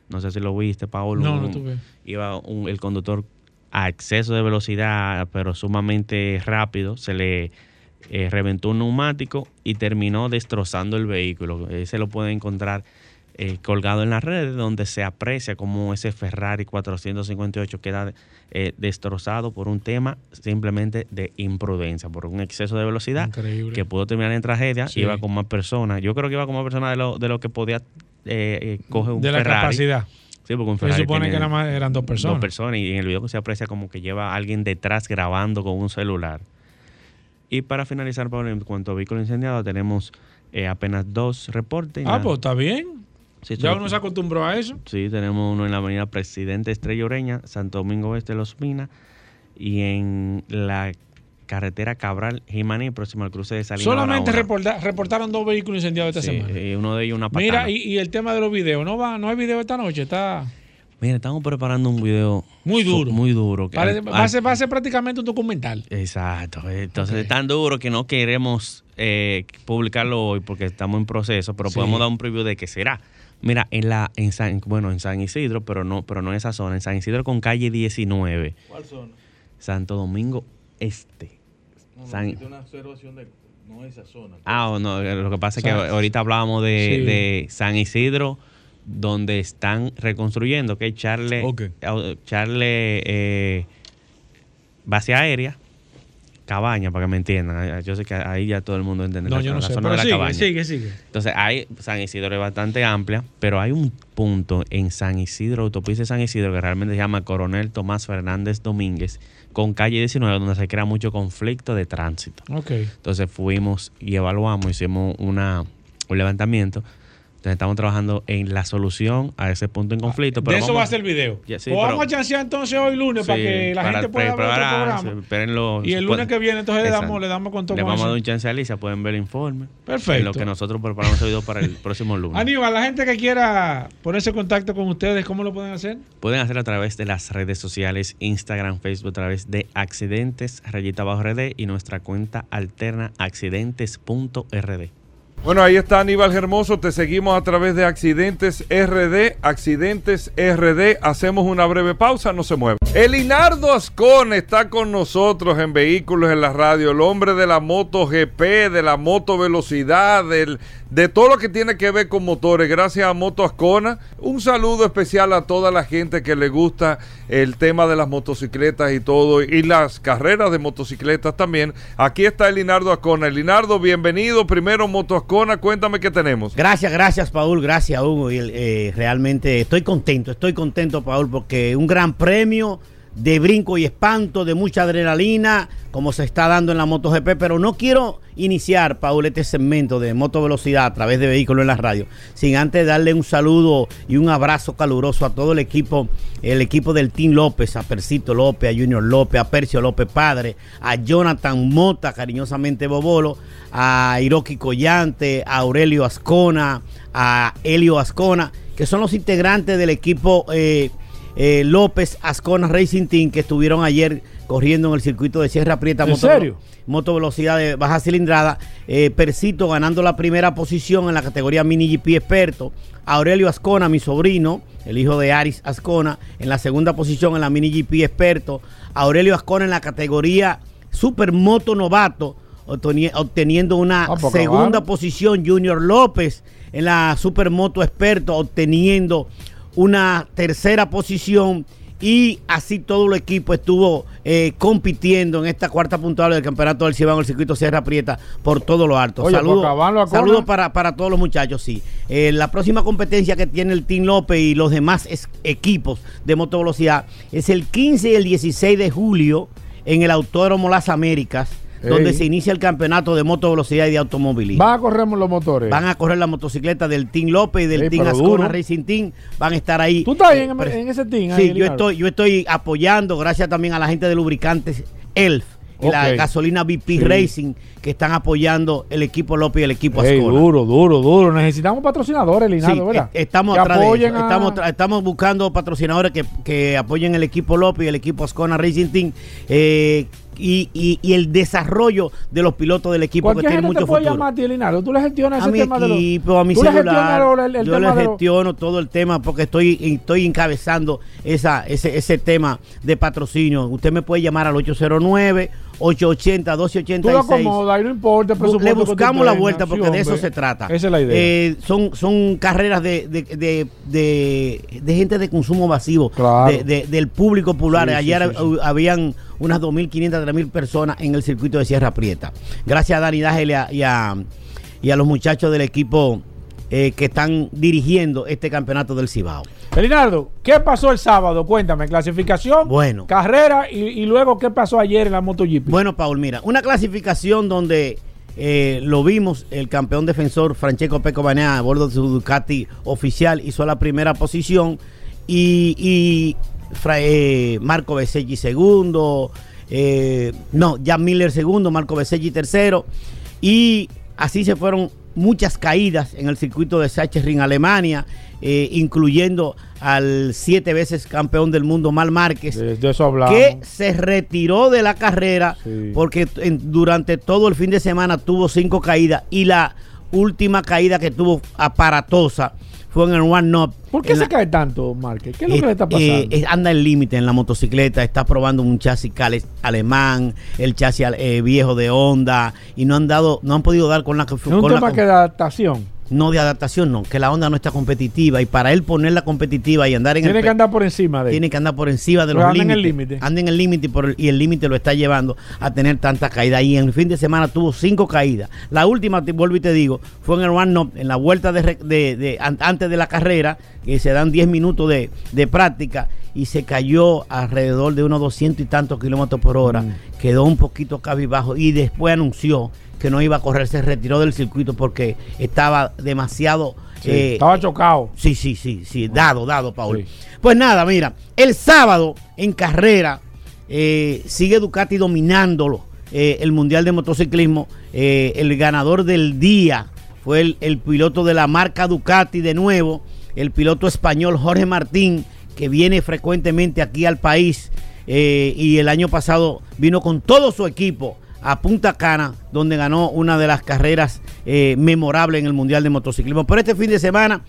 Speaker 4: No sé si lo viste, Paolo.
Speaker 3: No, no tuve.
Speaker 4: Iba el conductor a exceso de velocidad, pero sumamente rápido. Se le eh, reventó un neumático y terminó destrozando el vehículo. se lo puede encontrar eh, colgado en las redes donde se aprecia como ese Ferrari 458 queda eh, destrozado por un tema simplemente de imprudencia, por un exceso de velocidad que pudo terminar en tragedia. Iba con más personas. Yo creo que iba con más personas de lo, de lo que podía coger un
Speaker 3: de
Speaker 4: la
Speaker 3: capacidad.
Speaker 4: Sí, porque un Ferrari
Speaker 3: se supone que eran dos personas.
Speaker 4: Dos personas y en el video se aprecia como que lleva a alguien detrás grabando con un celular. Y para finalizar, Pablo, en cuanto a vehículo incendiado, tenemos eh, apenas dos reportes.
Speaker 3: Ah, pues está bien. ya uno se acostumbró a eso.
Speaker 4: Sí, tenemos uno en la avenida Presidente Estrella Ureña, Santo Domingo Oeste, Los Minas, y en la carretera Cabral Jimaní, próximo al cruce de Salinas.
Speaker 3: Solamente reportaron dos vehículos incendiados esta semana.
Speaker 4: Y uno de ellos una
Speaker 3: patana. Mira, y, y, el tema de los videos, ¿no va no hay video esta noche? Está...
Speaker 4: Mira, estamos preparando un video
Speaker 3: muy duro.
Speaker 4: Muy duro.
Speaker 3: va, a ser, va, a ser, prácticamente un documental.
Speaker 4: Exacto. Entonces es tan duro que no queremos eh, publicarlo hoy porque estamos en proceso, pero podemos dar un preview de qué será. Mira, en la en San, bueno, en San Isidro, pero no, pero no en esa zona, en San Isidro con calle 19.
Speaker 3: ¿Cuál zona?
Speaker 4: Santo Domingo Este.
Speaker 3: No, una observación de no esa zona.
Speaker 4: Ah, no, lo que pasa es que ahorita hablábamos de, de San Isidro donde están reconstruyendo, que es Charle, Charle eh, base aérea, cabaña, para que me entiendan. Yo sé que ahí ya todo el mundo entiende
Speaker 3: no, yo no sé, zona de la sigue, cabaña. Sigue, sigue.
Speaker 4: Entonces, hay, San Isidro es bastante amplia, pero hay un punto en San Isidro, autopista de San Isidro, que realmente se llama Coronel Tomás Fernández Domínguez, con calle 19, donde se crea mucho conflicto de tránsito.
Speaker 3: Okay.
Speaker 4: Entonces fuimos y evaluamos, hicimos una, un levantamiento estamos trabajando en la solución a ese punto en conflicto.
Speaker 3: de eso va a ser el video. Pues vamos a chancear entonces hoy lunes para que la gente pueda ver otro programa. y el lunes que viene entonces le damos, le damos con todo
Speaker 4: Le vamos a dar un chance a Alicia, pueden ver el informe.
Speaker 3: Perfecto.
Speaker 4: lo que nosotros preparamos el video para el próximo lunes. (laughs)
Speaker 3: Aníbal, la gente que quiera ponerse en contacto con ustedes, ¿cómo lo pueden hacer?
Speaker 4: Pueden hacer a través de las redes sociales, Instagram, Facebook, a través de Accidentes, rayita bajo RD y nuestra cuenta alterna accidentes.rd.
Speaker 2: Bueno, ahí está Aníbal Hermoso. Te seguimos a través de Accidentes RD. Accidentes RD. Hacemos una breve pausa, no se mueve. Elinardo Ascon está con nosotros en Vehículos en la Radio. El hombre de la moto GP, de la moto velocidad, del, de todo lo que tiene que ver con motores. Gracias a Moto Ascona. Un saludo especial a toda la gente que le gusta el tema de las motocicletas y todo. Y las carreras de motocicletas también. Aquí está Elinardo Ascona. Elinardo, bienvenido. Primero Moto Ascona cuéntame qué tenemos.
Speaker 5: Gracias, gracias, Paul. Gracias, Hugo. Y, eh, realmente estoy contento, estoy contento, Paul, porque un gran premio de brinco y espanto, de mucha adrenalina, como se está dando en la MotoGP, pero no quiero iniciar, Paul, este segmento de moto velocidad a través de vehículos en la radio, sin antes darle un saludo y un abrazo caluroso a todo el equipo, el equipo del Team López, a Percito López, a Junior López, a Percio López Padre, a Jonathan Mota, cariñosamente Bobolo, a Hiroki Collante, a Aurelio Ascona, a Helio Ascona, que son los integrantes del equipo eh, eh, López Ascona Racing Team que estuvieron ayer corriendo en el circuito de Sierra Prieta.
Speaker 3: ¿En
Speaker 5: moto,
Speaker 3: serio?
Speaker 5: Moto velocidad de baja cilindrada. Eh, Persito ganando la primera posición en la categoría Mini GP experto. Aurelio Ascona, mi sobrino, el hijo de Aris Ascona, en la segunda posición en la Mini GP experto. Aurelio Ascona en la categoría Supermoto Novato, obteni- obteniendo una
Speaker 3: Ah,
Speaker 5: segunda posición. Junior López en la Supermoto experto, obteniendo una tercera posición. Y así todo el equipo estuvo eh, compitiendo en esta cuarta puntuable del campeonato del Cibao en el circuito Sierra Prieta por todo lo alto. Saludos saludos para, para todos los muchachos, sí. Eh, la próxima competencia que tiene el Team López y los demás es- equipos de motovelocidad es el 15 y el 16 de julio en el Autódromo Las Américas, Donde se inicia el campeonato de motovelocidad y de automovilismo.
Speaker 3: Van a correr los motores.
Speaker 5: Van a correr la motocicleta del Team López y del Team Ascona
Speaker 3: duro.
Speaker 5: Racing Team. Van a estar ahí.
Speaker 3: ¿Tú estás
Speaker 5: eh,
Speaker 3: en, ese team?
Speaker 5: Sí, yo estoy, yo estoy apoyando, gracias también a la gente de lubricantes ELF y la gasolina BP
Speaker 3: Sí.
Speaker 5: Racing que están apoyando el equipo López y el equipo
Speaker 3: Ey,
Speaker 5: Ascona.
Speaker 3: duro, duro, duro. Necesitamos patrocinadores,
Speaker 5: Sí,
Speaker 3: Linaldo, ¿verdad?
Speaker 5: est- estamos, atrás de
Speaker 3: apoyen
Speaker 5: eso.
Speaker 3: a-
Speaker 5: estamos, buscando patrocinadores que, que apoyen el equipo López y el equipo Ascona Racing Team eh, y, y- y el desarrollo de los pilotos del equipo que tiene
Speaker 3: gente te
Speaker 5: mucho
Speaker 3: puede
Speaker 5: futuro.
Speaker 3: llamar a ti, Linaldo. Tú le gestionas
Speaker 5: A
Speaker 3: ese
Speaker 5: mi
Speaker 3: tema de los-
Speaker 5: equipo, a mi
Speaker 3: Tú
Speaker 5: celular,
Speaker 3: ahora el, el
Speaker 5: yo le
Speaker 3: los-
Speaker 5: gestiono todo el tema porque estoy, estoy encabezando esa, ese, ese tema de patrocinio. Usted me puede llamar al 809 880
Speaker 3: Tú lo
Speaker 5: 1286
Speaker 3: acomodas y no importa
Speaker 5: le
Speaker 3: tú
Speaker 5: buscamos la vuelta
Speaker 3: Sí,
Speaker 5: porque de eso se trata.
Speaker 3: Esa es la idea.
Speaker 5: Eh, son, son carreras de, de, de, de- de gente de consumo masivo,
Speaker 3: Claro.
Speaker 5: de- de- del público popular.
Speaker 3: Sí, sí,
Speaker 5: Ayer
Speaker 3: sí, sí.
Speaker 5: habían unas 2.500, 3.000 personas en el circuito de Sierra Prieta. Gracias a Dani Dágel y a, y a, y a los muchachos del equipo eh, que están dirigiendo este campeonato del Cibao.
Speaker 3: Linaldo, ¿qué pasó el sábado? Cuéntame, clasificación,
Speaker 5: Bueno.
Speaker 3: carrera y, y luego qué pasó ayer en la MotoGP.
Speaker 5: Bueno, Paul, mira, una clasificación donde eh, lo vimos, el campeón defensor Francesco Peco Banea a bordo de su Ducati oficial hizo la primera posición y, y Fra- eh, Marco Beselli segundo, eh, no, Jan Miller segundo, Marco Beselli tercero y así se fueron muchas caídas en el circuito de Sachsenring, Alemania, eh, incluyendo al siete veces campeón del mundo Mal Márquez
Speaker 3: eso
Speaker 5: que se retiró de la carrera
Speaker 3: Sí.
Speaker 5: porque en- durante todo el fin de semana tuvo cinco caídas y la última caída que tuvo aparatosa fue en el One Up.
Speaker 3: ¿Por qué se
Speaker 5: la-
Speaker 3: cae tanto, Márquez? ¿Qué es lo
Speaker 5: eh,
Speaker 3: que le está pasando?
Speaker 5: eh, eh, anda el límite en la motocicleta, está probando un chasis alemán, el chasis eh, viejo de Honda y no han dado, no han podido dar con la
Speaker 3: es un
Speaker 5: con la
Speaker 3: tema
Speaker 5: com-
Speaker 3: que de adaptación.
Speaker 5: No de adaptación, no, que la Honda no está competitiva y para él ponerla competitiva y andar en
Speaker 3: Tiene
Speaker 5: el
Speaker 3: que andar por encima de él.
Speaker 5: tiene que andar por encima de
Speaker 3: Pero
Speaker 5: los
Speaker 3: anda en el
Speaker 5: límites.
Speaker 3: límite.
Speaker 5: Anda en el límite y por el- y el límite lo está llevando a tener tantas caídas. Y en el fin de semana tuvo cinco caídas. La última, te vuelvo y te digo, fue en el One Up, en la vuelta de, de- de- an- antes de la carrera, que se dan 10 minutos de, de práctica y se cayó alrededor de unos 200 y tantos kilómetros por hora.
Speaker 3: Mm.
Speaker 5: Quedó un poquito cabizbajo y después anunció que no iba a correr, se retiró del circuito porque estaba demasiado...
Speaker 3: Sí,
Speaker 5: eh,
Speaker 3: estaba chocado.
Speaker 5: Sí, sí, sí, sí, dado, dado, Paul.
Speaker 3: Sí.
Speaker 5: Pues nada, mira, el sábado en carrera eh, sigue Ducati dominándolo eh, el Mundial de Motociclismo. Eh, el ganador del día fue el, el piloto de la marca Ducati de nuevo, el piloto español Jorge Martín, que viene frecuentemente aquí al país eh, y el año pasado vino con todo su equipo a Punta Cana, donde ganó una de las carreras eh, memorables en el Mundial de Motociclismo. Pero este fin de semana,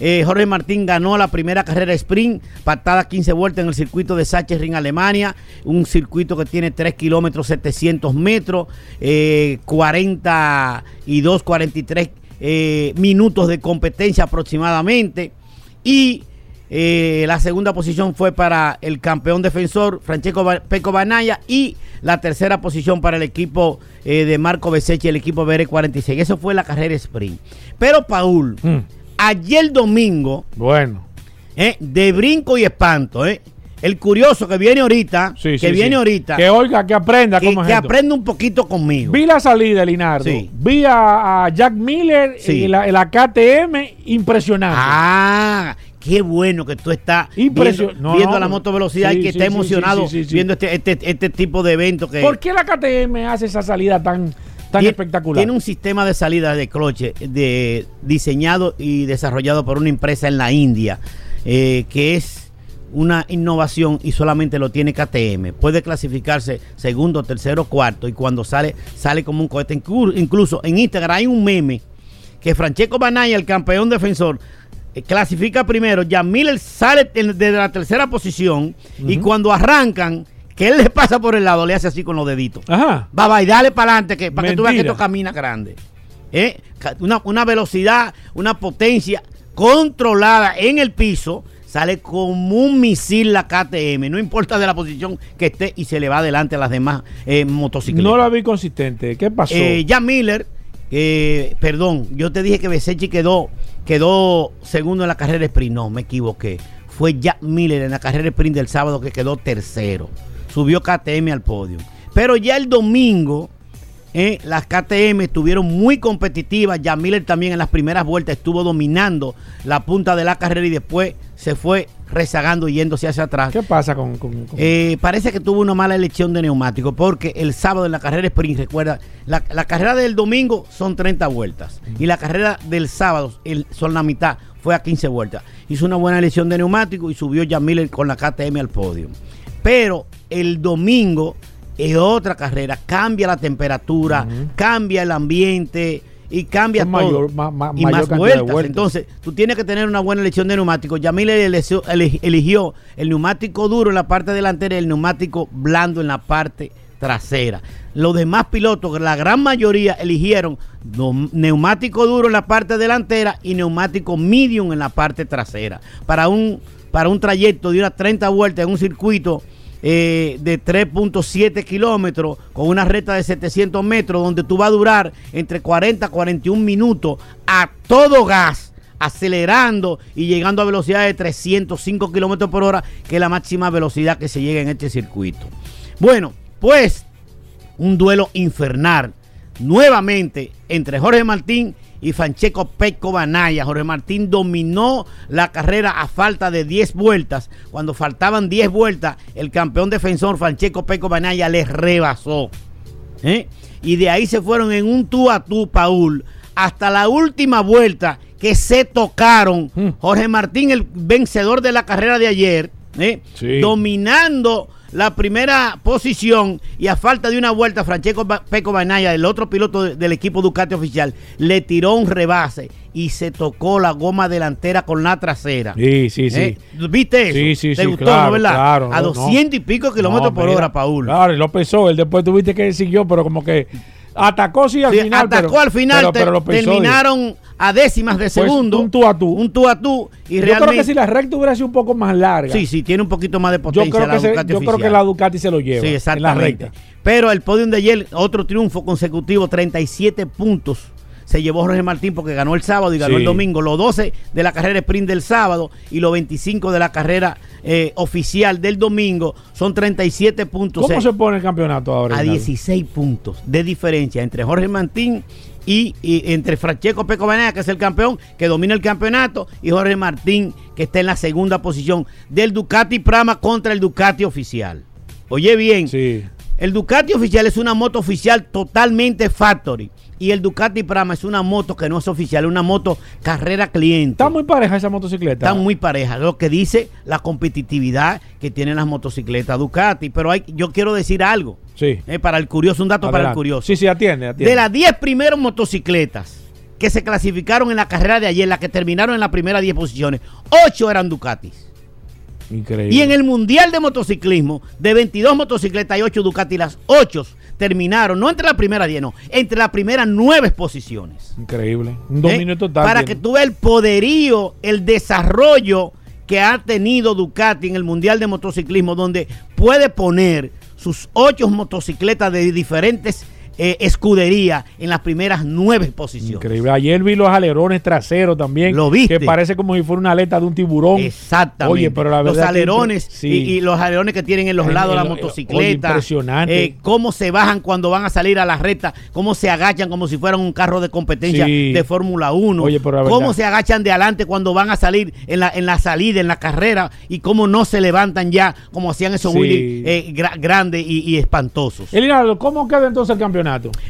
Speaker 5: eh, Jorge Martín ganó la primera carrera sprint, patada 15 vueltas en el circuito de Sachsenring, Alemania, un circuito que tiene 3 kilómetros 700 metros, eh, 42, 43 eh, minutos de competencia aproximadamente. Y eh, la segunda posición fue para el campeón defensor Francesco Peco Banaya y la tercera posición para el equipo eh, de Marco Besechi, el equipo BR46. Eso fue la carrera sprint. Pero Paul,
Speaker 3: Mm,
Speaker 5: ayer domingo,
Speaker 3: Bueno.
Speaker 5: eh, de brinco y espanto, eh, el curioso que viene ahorita,
Speaker 3: Sí,
Speaker 5: que
Speaker 3: sí,
Speaker 5: viene
Speaker 3: sí.
Speaker 5: ahorita,
Speaker 3: Que oiga, que aprenda
Speaker 5: que,
Speaker 3: cómo es
Speaker 5: que
Speaker 3: esto.
Speaker 5: aprenda un poquito conmigo.
Speaker 3: Vi la salida, Linardo.
Speaker 5: Sí.
Speaker 3: Vi a, a Jack Miller y la, la KTM impresionante.
Speaker 5: Ah, qué bueno que tú estás viendo,
Speaker 3: no,
Speaker 5: viendo
Speaker 3: no,
Speaker 5: la motovelocidad
Speaker 3: sí,
Speaker 5: y que está emocionado viendo este, este, este tipo de evento que
Speaker 3: ¿Por qué la KTM hace esa salida tan, tan espectacular?
Speaker 5: Tiene un sistema de salida de cloche de, diseñado y desarrollado por una empresa en la India eh, que es una innovación y solamente lo tiene KTM. Puede clasificarse segundo, tercero, cuarto y cuando sale, sale como un cohete. Inclu- Incluso en Instagram hay un meme que Francesco Banaya, el campeón defensor, clasifica primero. Jan Miller sale desde la tercera posición y cuando arrancan, que él le pasa por el lado, le hace así con los deditos.
Speaker 3: Ajá.
Speaker 5: Va, va, y dale para adelante que, para que tú veas que esto camina grande. ¿Eh? Una velocidad, una potencia controlada en el piso. Sale como un misil la KTM. No importa de la posición que esté y se le va adelante a las demás eh, motocicletas.
Speaker 3: No la vi consistente. ¿Qué pasó?
Speaker 5: Eh, Jan Miller, eh, perdón, yo te dije que Besechi quedó, quedó segundo en la carrera sprint. No, me equivoqué. Fue Jack Miller en la carrera sprint del sábado que quedó tercero. Subió KTM al podio. Pero ya el domingo, eh, las KTM estuvieron muy competitivas. Jan Miller también en las primeras vueltas estuvo dominando la punta de la carrera y después se fue rezagando y yéndose hacia atrás.
Speaker 3: ¿Qué pasa con.? con- con-
Speaker 5: Eh, parece que tuvo una mala elección de neumático porque el sábado en la carrera sprint, recuerda, la, la carrera del domingo son 30 vueltas y la carrera del sábado el- son la mitad, fue a 15 vueltas. Hizo una buena elección de neumático y subió Jan Miller con la KTM al podio. Pero el domingo es otra carrera, cambia la temperatura, cambia el ambiente y cambia todo.
Speaker 3: mayor- ma- ma-
Speaker 5: y
Speaker 3: mayor
Speaker 5: más
Speaker 3: de
Speaker 5: vueltas. Entonces, tú tienes que tener una buena elección de neumáticos. Yamil eligió, eli- eligió el neumático duro en la parte delantera y el neumático blando en la parte trasera. Los demás pilotos, la gran mayoría, eligieron neumático duro en la parte delantera y neumático medium en la parte trasera. Para un, para un trayecto de unas 30 vueltas en un circuito eh, de 3.7 kilómetros con una recta de 700 metros donde tú vas a durar entre 40 a 41 minutos a todo gas acelerando y llegando a velocidad de 305 kilómetros por hora que es la máxima velocidad que se llega en este circuito. Bueno pues un duelo infernal. Nuevamente entre Jorge Martín y Francesco Pecco Banaya. Jorge Martín dominó la carrera a falta de 10 vueltas. Cuando faltaban 10 vueltas, el campeón defensor Francesco Pecco Banaya les rebasó. ¿eh? Y de ahí se fueron en un tú a tú, Paul, hasta la última vuelta que se tocaron.
Speaker 3: Mm.
Speaker 5: Jorge Martín, el vencedor de la carrera de ayer, ¿eh?
Speaker 3: Sí.
Speaker 5: dominando la primera posición y a falta de una vuelta, Francesco Peco Banaya, el otro piloto de- del equipo Ducati oficial, le tiró un rebase y se tocó la goma delantera con la trasera.
Speaker 3: Sí, sí, sí.
Speaker 5: ¿Eh? ¿Viste eso?
Speaker 3: Sí, sí,
Speaker 5: ¿Te
Speaker 3: sí,
Speaker 5: gustó,
Speaker 3: claro,
Speaker 5: no, verdad?
Speaker 3: claro,
Speaker 5: a
Speaker 3: no,
Speaker 5: 200 y pico kilómetros
Speaker 3: No,
Speaker 5: por
Speaker 3: mira,
Speaker 5: hora, Paul.
Speaker 3: Claro, y lo pesó. Él después tuviste que siguió, pero como que atacó sí al
Speaker 5: Sí,
Speaker 3: final.
Speaker 5: atacó
Speaker 3: pero-
Speaker 5: al final,
Speaker 3: pero-
Speaker 5: te-
Speaker 3: pero lo pesó,
Speaker 5: terminaron a décimas de
Speaker 3: Pues,
Speaker 5: segundo.
Speaker 3: un tú a tú.
Speaker 5: Un tú a tú. Y
Speaker 3: Yo
Speaker 5: realmente.
Speaker 3: creo que si la recta hubiera sido un poco más larga.
Speaker 5: Sí, sí, tiene un poquito más de
Speaker 3: yo
Speaker 5: potencia
Speaker 3: creo,
Speaker 5: la
Speaker 3: que, se-
Speaker 5: Ducati
Speaker 3: yo creo que la Ducati se lo lleva.
Speaker 5: Sí,
Speaker 3: En la
Speaker 5: exactamente.
Speaker 3: recta.
Speaker 5: Pero el podium de ayer, otro triunfo consecutivo, 37 puntos. Se llevó Jorge Martín porque ganó el sábado y ganó
Speaker 3: Sí.
Speaker 5: el domingo. Los 12 de la carrera sprint del sábado y los 25 de la carrera eh, oficial del domingo son 37 puntos.
Speaker 3: ¿Cómo se pone el campeonato ahora?
Speaker 5: a
Speaker 3: Rinaldo?
Speaker 5: 16 puntos de diferencia entre Jorge Martín y, y entre Francesco Peco Banaya, que es el campeón, que domina el campeonato, y Jorge Martín, que está en la segunda posición del Ducati Prama contra el Ducati oficial. Oye bien,
Speaker 3: Sí.
Speaker 5: El Ducati oficial es una moto oficial totalmente factory. Y el Ducati Prama es una moto que no es oficial, es una moto carrera cliente.
Speaker 3: Está muy pareja esa motocicleta.
Speaker 5: Están muy parejas, lo que dice la competitividad que tienen las motocicletas Ducati. Pero hay, yo quiero decir algo.
Speaker 3: Sí.
Speaker 5: eh, para el curioso, un dato para el curioso.
Speaker 3: Sí, sí, atiende, atiende.
Speaker 5: De las 10 primeras motocicletas que se clasificaron en la carrera de ayer, las que terminaron en las primeras 10 posiciones, 8 eran Ducatis.
Speaker 3: Increíble.
Speaker 5: Y en el Mundial de Motociclismo, de 22 motocicletas y 8 Ducati, las 8 terminaron, no entre las primeras 10, no, entre las primeras 9 posiciones.
Speaker 3: Increíble. Un
Speaker 5: ¿Eh?
Speaker 3: dominio total.
Speaker 5: Para que tú veas el poderío, el desarrollo que ha tenido Ducati en el Mundial de Motociclismo, donde puede poner sus ocho motocicletas de diferentes eh, escudería en las primeras nueve posiciones.
Speaker 3: Increíble. Ayer vi los alerones traseros también.
Speaker 5: ¿Lo viste?
Speaker 3: Que parece como si fuera una aleta de un tiburón.
Speaker 5: Exactamente.
Speaker 3: Oye, pero la
Speaker 5: los
Speaker 3: verdad que
Speaker 5: alerones
Speaker 3: sí.
Speaker 5: y, y los alerones que tienen en los lados de la
Speaker 3: el-
Speaker 5: motocicleta.
Speaker 3: oye, impresionante.
Speaker 5: Eh, cómo se bajan cuando van a salir a la recta, cómo se agachan como si fueran un carro de competencia
Speaker 3: Sí.
Speaker 5: de Fórmula 1.
Speaker 3: Oye, pero la
Speaker 5: cómo
Speaker 3: verdad-
Speaker 5: se agachan de adelante cuando van a salir en la, en la salida, en la carrera, y cómo no se levantan ya como hacían esos
Speaker 3: Sí.
Speaker 5: Willy eh, gra- grandes y, y espantosos.
Speaker 3: Elinardo, ¿cómo queda entonces el campeonato?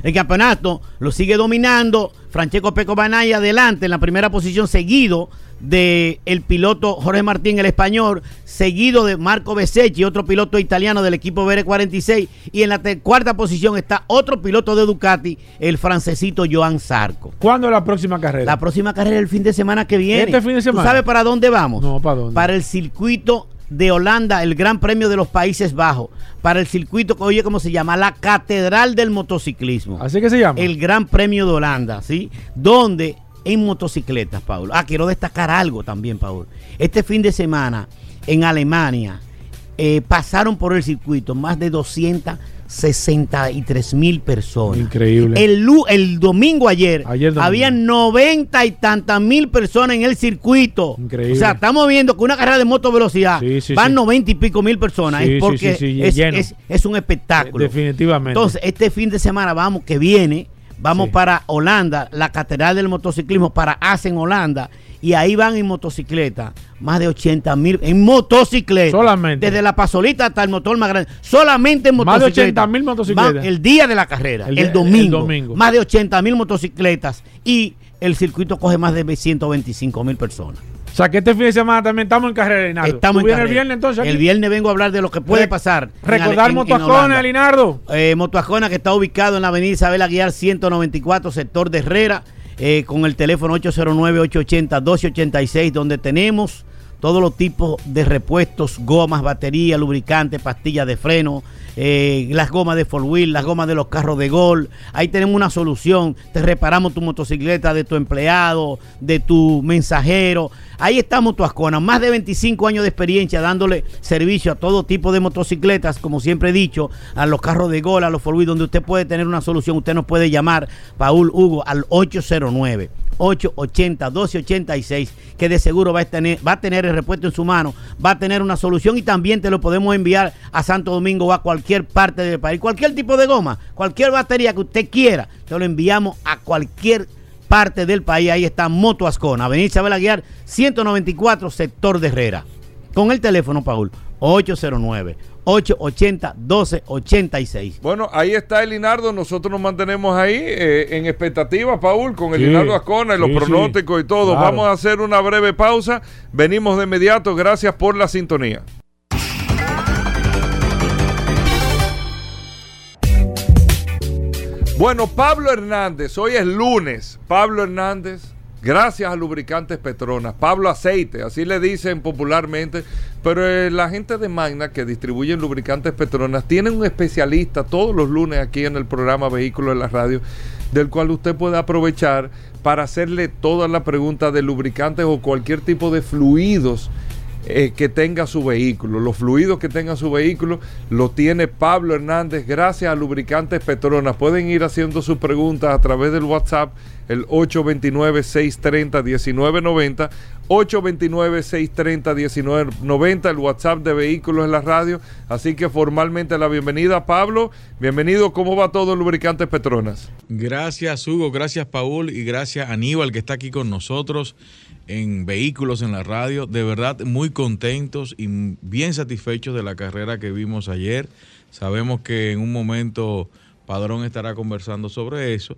Speaker 5: El campeonato lo sigue dominando Francesco Peco Banaya adelante en la primera posición, seguido de el piloto Jorge Martín, el español, seguido de Marco Besecchi, otro piloto italiano del equipo BR46, y en la cuarta posición está otro piloto de Ducati, el francesito Joan Zarco.
Speaker 3: ¿Cuándo es la próxima carrera?
Speaker 5: La próxima carrera el fin de semana que viene.
Speaker 3: ¿Este fin de semana?
Speaker 5: ¿Tú sabes para dónde vamos?
Speaker 3: No, ¿para dónde?
Speaker 5: Para el circuito de Holanda, el Gran Premio de los Países Bajos. Para el circuito, que oye, ¿cómo se llama? La Catedral del Motociclismo.
Speaker 3: Así que se llama.
Speaker 5: El Gran Premio de Holanda, ¿sí? Donde en motocicletas, Paulo. Ah, quiero destacar algo también, Paulo. Este fin de semana en Alemania eh, pasaron por el circuito más de 263 mil personas.
Speaker 3: Increíble.
Speaker 5: El, el domingo ayer,
Speaker 3: Ayer domingo.
Speaker 5: había 90 y tantas mil personas en el circuito.
Speaker 3: Increíble.
Speaker 5: O sea, estamos viendo que una carrera de moto velocidad
Speaker 3: Sí, sí,
Speaker 5: van
Speaker 3: sí.
Speaker 5: 90 y pico mil personas. Es porque es- es un espectáculo.
Speaker 3: Definitivamente.
Speaker 5: Entonces, este fin de semana vamos, que viene, vamos
Speaker 3: Sí.
Speaker 5: para Holanda, la Catedral del Motociclismo, para Asen, Holanda, y ahí van en motocicleta, más de 80 mil, en motocicleta.
Speaker 3: Solamente.
Speaker 5: Desde la pasolita hasta el motor más grande. Solamente en
Speaker 3: Más de
Speaker 5: motocicleta.
Speaker 3: 80.000 motocicletas.
Speaker 5: Va- El día de la carrera,
Speaker 3: El
Speaker 5: domingo,
Speaker 3: el domingo.
Speaker 5: Más de 80 mil motocicletas y el circuito coge más de 125 mil personas.
Speaker 3: O sea, que este fin de semana también estamos en carrera, Elinardo.
Speaker 5: Estamos
Speaker 3: ¿Tú
Speaker 5: en
Speaker 3: vienes el viernes entonces? aquí?
Speaker 5: El viernes vengo a hablar de lo que puede
Speaker 3: Re-
Speaker 5: pasar.
Speaker 3: Recordar
Speaker 5: Holanda.
Speaker 3: Elinardo.
Speaker 5: Eh, que está ubicado en la avenida Isabel Aguiar 194, sector de Herrera, eh, con el teléfono 809-880-1286, donde tenemos todos los tipos de repuestos, gomas, batería, lubricante, pastillas de freno, eh, las gomas de four wheel, las gomas de los carros de gol. Ahí tenemos una solución. Te reparamos tu motocicleta de tu empleado, de tu mensajero. Ahí está Motoascona, más de 25 años de experiencia dándole servicio a todo tipo de motocicletas, como siempre he dicho, a los carros de gol, a los four wheel, donde usted puede tener una solución. Usted nos puede llamar, Paul Hugo, al 809. 880-1286, que de seguro va a, tener, va a tener el repuesto en su mano, va a tener una solución y también te lo podemos enviar a Santo Domingo o a cualquier parte del país. Cualquier tipo de goma, cualquier batería que usted quiera, te lo enviamos a cualquier parte del país. Ahí está Moto Ascona, Avenida Isabel Aguiar, 194, sector de Herrera. Con el teléfono, Paul, 809 880 1286.
Speaker 2: Bueno, ahí está Elinardo. Nosotros nos mantenemos ahí eh, en expectativa, Paul, con
Speaker 3: Sí,
Speaker 2: Elinardo Ascona y los
Speaker 3: sí,
Speaker 2: pronósticos y todo.
Speaker 3: claro.
Speaker 2: Vamos a hacer una breve pausa. Venimos de inmediato. Gracias por la sintonía. Bueno, Pablo Hernández, hoy es lunes. Pablo Hernández, gracias a Lubricantes Petronas. Pablo Aceite, así le dicen popularmente. Pero eh, la gente de Magna que distribuyen lubricantes Petronas tienen un especialista todos los lunes aquí en el programa Vehículos de la Radio, del cual usted puede aprovechar para hacerle todas las preguntas de lubricantes o cualquier tipo de fluidos eh, que tenga su vehículo. Los fluidos que tenga su vehículo lo tiene Pablo Hernández gracias a Lubricantes Petronas. Pueden ir haciendo sus preguntas a través del WhatsApp, el 829-630-1990. 829-630-1990, el WhatsApp de Vehículos en la Radio. Así que formalmente la bienvenida, Pablo. Bienvenido, ¿cómo va todo Lubricantes Petronas?
Speaker 6: Gracias Hugo, gracias Paul y gracias Aníbal que está aquí con nosotros en Vehículos en la Radio. De verdad muy contentos y bien satisfechos de la carrera que vimos ayer. Sabemos que en un momento Padrón estará conversando sobre eso.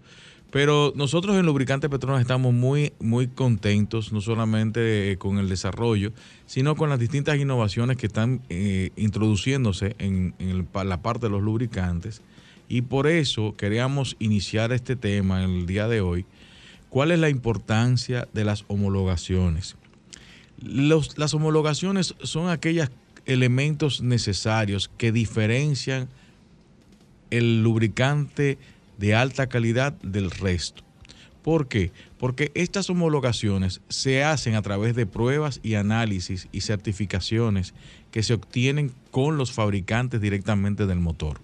Speaker 6: Pero nosotros en Lubricante Petronas estamos muy, muy contentos, no solamente eh, con el desarrollo, sino con las distintas innovaciones que están eh, introduciéndose en, la parte de los lubricantes. Y por eso queríamos iniciar este tema el día de hoy. ¿Cuál es la importancia de las homologaciones? Las homologaciones son aquellos elementos necesarios que diferencian el lubricante de alta calidad del resto. ¿Por qué? Porque estas homologaciones se hacen a través de pruebas y análisis y certificaciones que se obtienen con los fabricantes directamente del motor.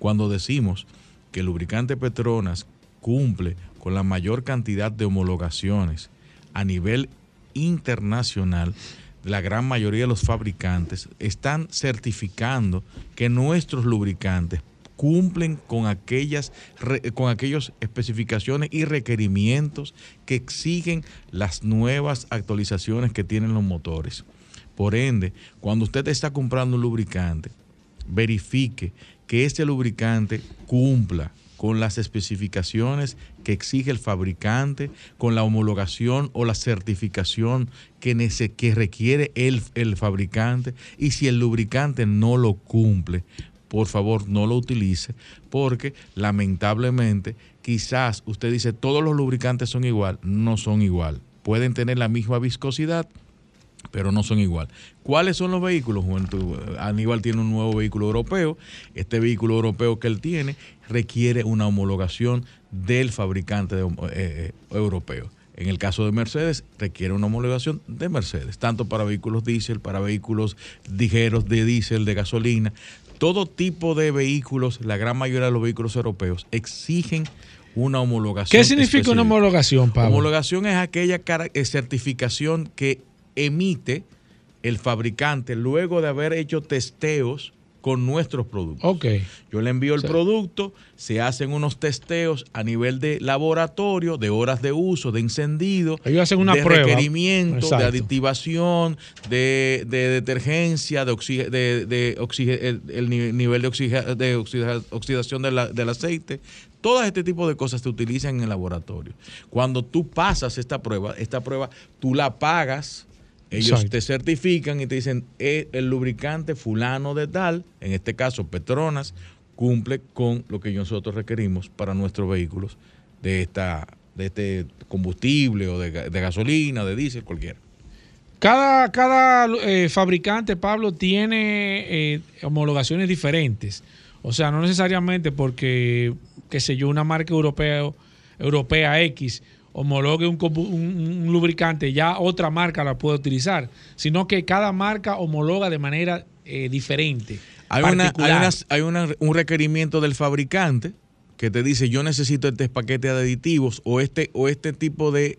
Speaker 6: Cuando decimos que el lubricante Petronas cumple con la mayor cantidad de homologaciones a nivel internacional, la gran mayoría de los fabricantes están certificando que nuestros lubricantes cumplen con aquellas con especificaciones y requerimientos que exigen las nuevas actualizaciones que tienen los motores. Por ende, cuando usted está comprando un lubricante, verifique que ese lubricante cumpla con las especificaciones que exige el fabricante, con la homologación o la certificación que, que requiere el, el fabricante. Y si el lubricante no lo cumple, por favor no lo utilice, porque lamentablemente quizás usted dice todos los lubricantes son igual, no son igual. Pueden tener la misma viscosidad, pero no son igual. ¿Cuáles son los vehículos? Aníbal tiene un nuevo vehículo europeo. Este vehículo europeo que él tiene requiere una homologación del fabricante eh, eh, europeo. En el caso de Mercedes, requiere una homologación de Mercedes, tanto para vehículos diésel, para vehículos ligeros de diésel, de gasolina. Todo tipo de vehículos, la gran mayoría de los vehículos europeos, exigen una homologación.
Speaker 3: ¿Qué significa una homologación, Pablo?
Speaker 6: Homologación es aquella eh, certificación que emite el fabricante luego de haber hecho testeos con nuestros productos.
Speaker 3: Ok.
Speaker 6: Yo le envío el producto, se hacen unos testeos a nivel de laboratorio, de horas de uso, de encendido,
Speaker 3: Ellos hacen una
Speaker 6: de
Speaker 3: prueba.
Speaker 6: requerimiento,
Speaker 3: Exacto.
Speaker 6: de aditivación, de, de detergencia, de, de, el, el ni- nivel de, de oxida- oxidación de la- del aceite. Todo este tipo de cosas se utilizan en el laboratorio. Cuando tú pasas esta prueba, esta prueba tú la pagas ellos
Speaker 3: Exacto.
Speaker 6: te certifican y te dicen, "Eh, el lubricante fulano de tal, en este caso Petronas, cumple con lo que nosotros requerimos para nuestros vehículos de esta de este combustible o de gasolina, de diésel, cualquiera.
Speaker 3: Cada, cada eh, fabricante, Pablo, tiene eh, homologaciones diferentes. O sea, no necesariamente porque, qué sé yo, una marca europea, europea X homologue un, combu- un- un lubricante, ya otra marca la puede utilizar, sino que cada marca homologa de manera eh, diferente.
Speaker 6: Hay, una, hay, una- un requerimiento del fabricante que te dice yo necesito este paquete de aditivos o este, o este tipo de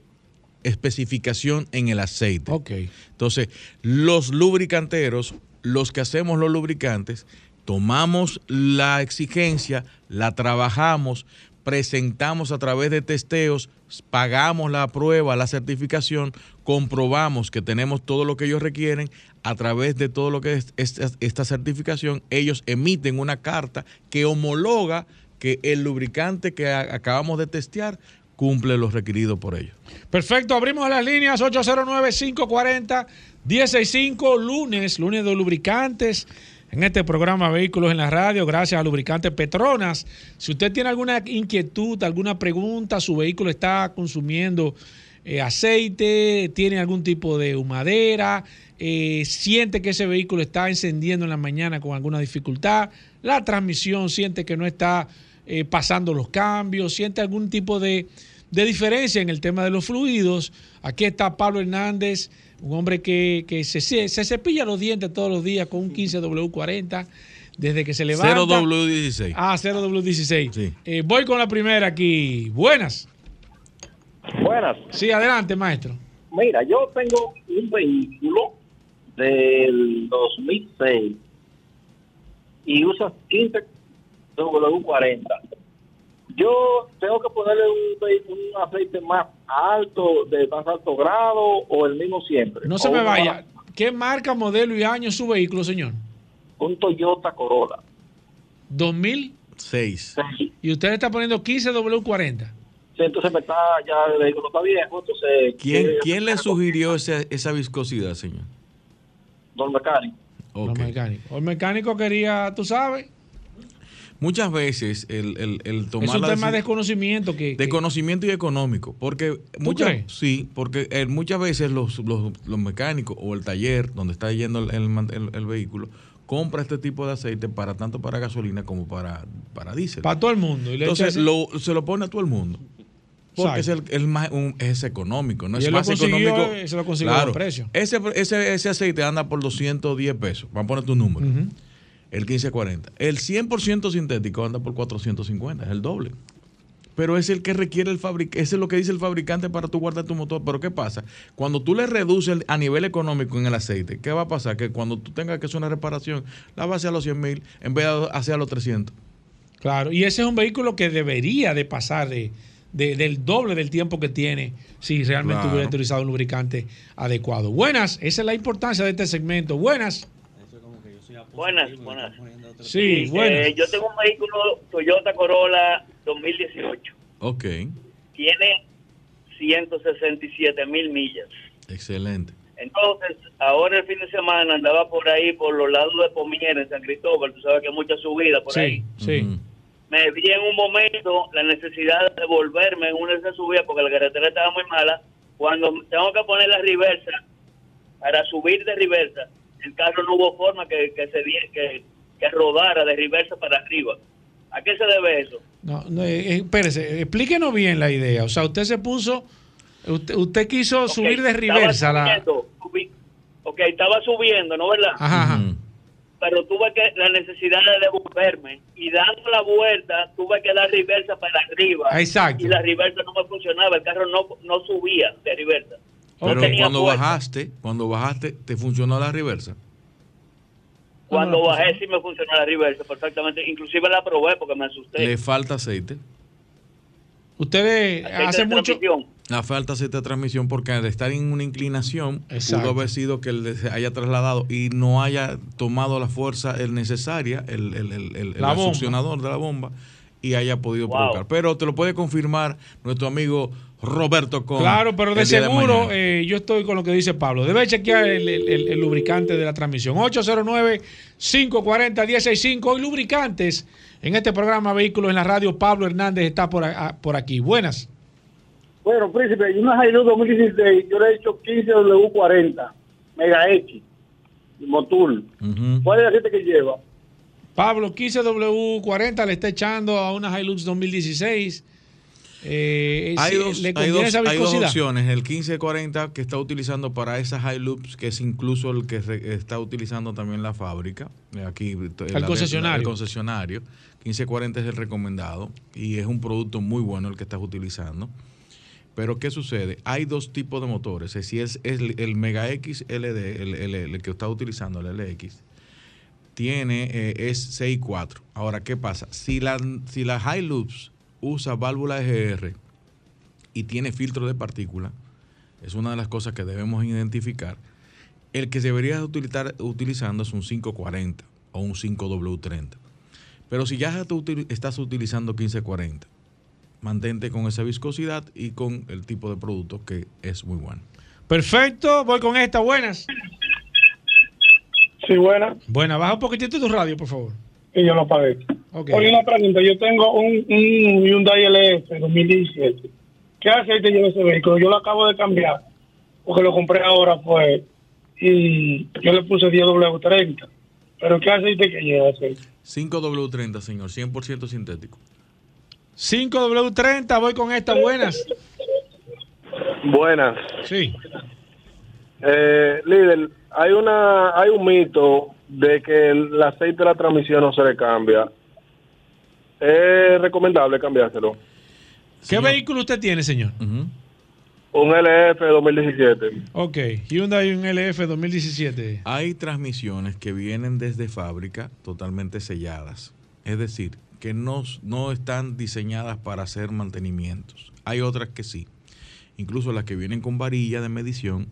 Speaker 6: especificación en el aceite.
Speaker 3: Ok.
Speaker 6: Entonces, los lubricanteros, los que hacemos los lubricantes, tomamos la exigencia, la trabajamos, presentamos a través de testeos, pagamos la prueba, la certificación, comprobamos que tenemos todo lo que ellos requieren, a través de todo lo que es esta, certificación, ellos emiten una carta que homologa que el lubricante que acabamos de testear cumple los requeridos por ellos.
Speaker 3: Perfecto, abrimos las líneas 809-540-165, lunes, lunes de lubricantes. En este programa Vehículos en la Radio, gracias a Lubricantes Petronas. Si usted tiene alguna inquietud, alguna pregunta, su vehículo está consumiendo eh, aceite, tiene algún tipo de humadera, eh, siente que ese vehículo está encendiendo en la mañana con alguna dificultad, la transmisión siente que no está eh, pasando los cambios, siente algún tipo de, de diferencia en el tema de los fluidos. Aquí está Pablo Hernández, un hombre que, que se, se, se cepilla los dientes todos los días con un 15W40 desde que se levanta.
Speaker 6: 0W16.
Speaker 3: Ah, 0W16.
Speaker 6: Sí.
Speaker 3: Eh, voy con la primera aquí. Buenas.
Speaker 7: Buenas.
Speaker 3: Sí, adelante, maestro.
Speaker 7: Mira, yo tengo un vehículo del 2006 y usa 15 W40. Yo tengo que ponerle un, un aceite más alto, de más alto grado o el mismo siempre.
Speaker 3: No se me vaya. ¿Qué marca, modelo y año es su vehículo, señor?
Speaker 7: Un Toyota Corolla.
Speaker 3: 2000
Speaker 6: 6.
Speaker 7: Sí.
Speaker 3: y usted le está poniendo 15W40.
Speaker 7: Sí, entonces me está, ya el vehículo está viejo, entonces...
Speaker 6: ¿Quién, quién le sugirió esa, esa viscosidad, señor?
Speaker 7: Don mecánico.
Speaker 3: Los
Speaker 6: Ok.
Speaker 3: mecánicos. El mecánico quería, tú sabes,
Speaker 6: Muchas veces el, el, el tomar
Speaker 3: es un
Speaker 6: la
Speaker 3: tema de desconocimiento que,
Speaker 6: de
Speaker 3: que-
Speaker 6: conocimiento y económico, porque muchas sí, porque eh, muchas veces los, los, los mecánicos o el taller donde está yendo el, el vehículo compra este tipo de aceite para tanto para gasolina como para para diésel.
Speaker 3: para todo el mundo. Y le
Speaker 6: Entonces lo, se lo pone a todo el mundo. Porque es, el, más, un- es económico, no
Speaker 3: Y
Speaker 6: es
Speaker 3: él
Speaker 6: más económico.
Speaker 3: eh, se lo consiguió
Speaker 6: claro,
Speaker 3: precio.
Speaker 6: Ese, ese, ese aceite anda por 210 pesos. Vamos a poner tu número. El 1540. El 100% sintético anda por 450, es el doble. Pero es el que requiere el fabricante, ese es lo que dice el fabricante para tú guardar tu motor. Pero ¿qué pasa? Cuando tú le reduces a nivel económico en el aceite, ¿qué va a pasar? Que cuando tú tengas que hacer una reparación, la vas a hacer a los 100 mil en vez de hacer a los 300.
Speaker 3: Claro, y ese es un vehículo que debería de pasar de, de- del doble del tiempo que tiene si realmente
Speaker 6: Claro.
Speaker 3: hubiera utilizado un lubricante adecuado. Buenas, esa es la importancia de este segmento. Buenas.
Speaker 8: Buenas, buenas.
Speaker 3: Sí, buenas.
Speaker 8: Eh, yo tengo un vehículo Toyota Corolla 2018.
Speaker 6: Ok,
Speaker 8: Tiene 167 mil millas.
Speaker 6: excelente.
Speaker 8: Entonces, ahora el fin de semana andaba por ahí, por los lados de Pomiera, en San Cristóbal. Tú sabes que hay mucha subida por ahí.
Speaker 3: Sí, sí.
Speaker 6: Ujú.
Speaker 8: Me vi en un momento la necesidad de volverme en una de esas subidas porque la carretera estaba muy mala. Cuando tengo que poner la reversa, para subir de reversa, el carro no hubo forma que, que se que, que rodara de reversa para arriba. ¿A qué se debe eso?
Speaker 3: No, no, eh, eh, espérese, explíquenos bien la idea. O sea, usted se puso, usted, usted quiso subir de reversa la...
Speaker 8: subí- ok, estaba subiendo, ¿no verdad?
Speaker 3: Ajá.
Speaker 8: Pero tuve que la necesidad de devolverme y dando la vuelta tuve que dar reversa para arriba.
Speaker 3: Exacto.
Speaker 8: Y la reversa no me funcionaba, el carro no, no subía de reversa. No
Speaker 6: Pero cuando
Speaker 8: fuerza.
Speaker 6: bajaste, cuando bajaste, ¿te funcionó la reversa?
Speaker 8: Cuando bajé sí me funcionó la reversa perfectamente. Inclusive la probé porque me asusté.
Speaker 6: Le falta aceite.
Speaker 3: Ustedes
Speaker 8: Aceite
Speaker 3: hace mucho...
Speaker 6: La falta aceite de transmisión porque al estar en una inclinación
Speaker 3: Exacto.
Speaker 6: pudo haber sido que él se haya trasladado y no haya tomado la fuerza el necesaria, el, el, el, el-
Speaker 3: La
Speaker 6: el
Speaker 3: bomba.
Speaker 6: succionador de la bomba y haya podido
Speaker 8: Wow.
Speaker 6: provocar. Pero te lo puede confirmar nuestro amigo Roberto con
Speaker 3: Claro, pero de seguro eh, yo estoy con lo que dice Pablo. Debe chequear el, el- el- el lubricante de la transmisión. 809-540-165 y lubricantes. En este programa Vehículos en la Radio, Pablo Hernández está por, a- por aquí. Buenas.
Speaker 7: Bueno, príncipe, y una Hilux 2016, yo le he hecho 15W40, Mega X, Motul. ¿Cuál es el aceite que lleva?
Speaker 3: Pablo, 15W40 le está echando a una Hilux 2016. Eh,
Speaker 6: Hay
Speaker 3: si-
Speaker 6: dos,
Speaker 3: ¿Le
Speaker 6: hay, dos, hay opciones. El 1540 que está utilizando para esas Hilux, que es incluso el que re- está utilizando también la fábrica. eh, Aquí, el, la-
Speaker 3: concesionario.
Speaker 6: El concesionario. 1540 es el recomendado y es un producto muy bueno el que estás utilizando. Pero ¿qué sucede? Hay dos tipos de motores. Si es, es el, el Mega X LD, el, el- que está utilizando, el LX, tiene, eh, es 6.4. Ahora, ¿qué pasa? Si la, si la Hilux usa válvula EGR y tiene filtro de partícula, es una de las cosas que debemos identificar. El que deberías utilizar, utilizando es un 540 o un 5W30. Pero si ya estás utilizando 1540, mantente con esa viscosidad y con el tipo de producto que es muy bueno.
Speaker 3: Perfecto, voy con esta. Buenas.
Speaker 7: Sí, buena,
Speaker 3: Buenas, baja un poquitito tu radio, por favor.
Speaker 7: y yo lo pagué.
Speaker 3: Ok.
Speaker 7: Oye, una pregunta, yo tengo un, un Hyundai LF 2017. ¿Qué aceite lleva ese vehículo? Yo lo acabo de cambiar, porque lo compré ahora, pues, y yo le puse 10W30. Pero ¿qué aceite que lleva aceite?
Speaker 6: 5W30, señor, 100% sintético.
Speaker 3: 5W30, voy con esta. Buenas.
Speaker 9: Buenas.
Speaker 3: Sí.
Speaker 9: Eh, líder, hay una hay un mito de que el aceite de la transmisión no se le cambia. ¿Es recomendable cambiárselo?
Speaker 3: ¿Qué
Speaker 6: Señor.
Speaker 3: vehículo usted tiene, señor?
Speaker 6: Ujú.
Speaker 9: Un LF 2017.
Speaker 3: Ok, Hyundai un LF 2017.
Speaker 6: Hay transmisiones que vienen desde fábrica totalmente selladas. Es decir, que no, no están diseñadas para hacer mantenimientos. Hay otras que sí. Incluso las que vienen con varilla de medición,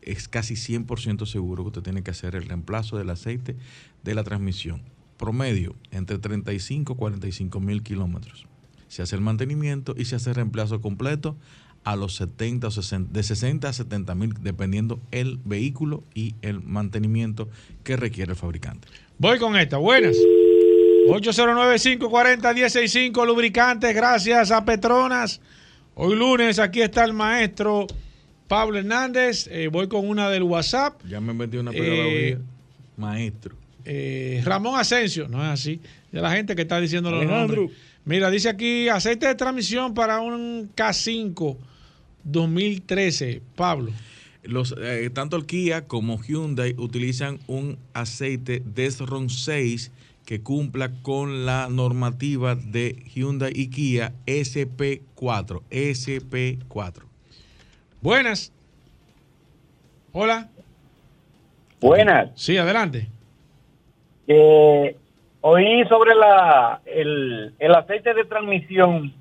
Speaker 6: es casi 100% seguro que usted tiene que hacer el reemplazo del aceite de la transmisión. Promedio, entre 35 y 45 mil kilómetros. Se hace el mantenimiento y se hace el reemplazo completo a los 70 o 60, de 60 a 70 mil, dependiendo el vehículo y el mantenimiento que requiere el fabricante.
Speaker 3: Voy con esta. Buenas. 809-540-165 lubricantes. Gracias a Petronas. Hoy lunes, aquí está el maestro Pablo Hernández. Eh, voy con una del WhatsApp.
Speaker 6: Ya me metí una
Speaker 3: Eh,
Speaker 6: pedagogía. Maestro.
Speaker 3: Eh, Ramón Asensio, no es así. De la gente que está diciendo los nombres. Mira, dice aquí aceite de transmisión para un K5 2013. Pablo.
Speaker 6: Los, eh, tanto el Kia como Hyundai utilizan un aceite Desron 6 que cumpla con la normativa de Hyundai y Kia SP4. SP4.
Speaker 3: Buenas. Hola.
Speaker 10: Buenas.
Speaker 3: Sí, adelante.
Speaker 10: Eh, oí sobre la el, el aceite de transmisión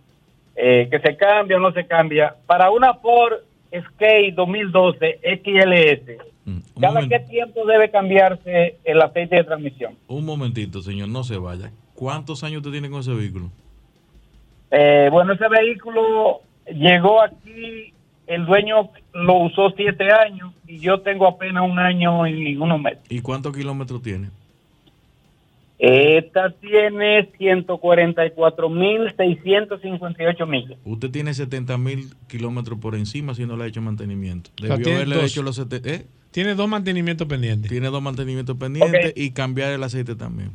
Speaker 10: eh, que se cambia o no se cambia. Para una Ford Escape 2012 XLS, ¿cada qué tiempo debe cambiarse el aceite de transmisión?
Speaker 6: Un momentito, señor, no se vaya. ¿Cuántos años usted tiene con ese vehículo?
Speaker 10: Eh, bueno, ese vehículo llegó aquí, el dueño lo usó siete años y yo tengo apenas un año y unos meses.
Speaker 6: ¿Y cuántos kilómetros tiene?
Speaker 10: Esta tiene 144.658 millas.
Speaker 6: Usted tiene 70 mil kilómetros por encima si no le ha hecho mantenimiento. Debió
Speaker 3: tiene
Speaker 6: haberle
Speaker 3: dos.
Speaker 6: hecho los sete- ¿eh?
Speaker 3: Tiene dos mantenimientos pendientes.
Speaker 6: Tiene dos mantenimientos pendientes y cambiar el aceite también.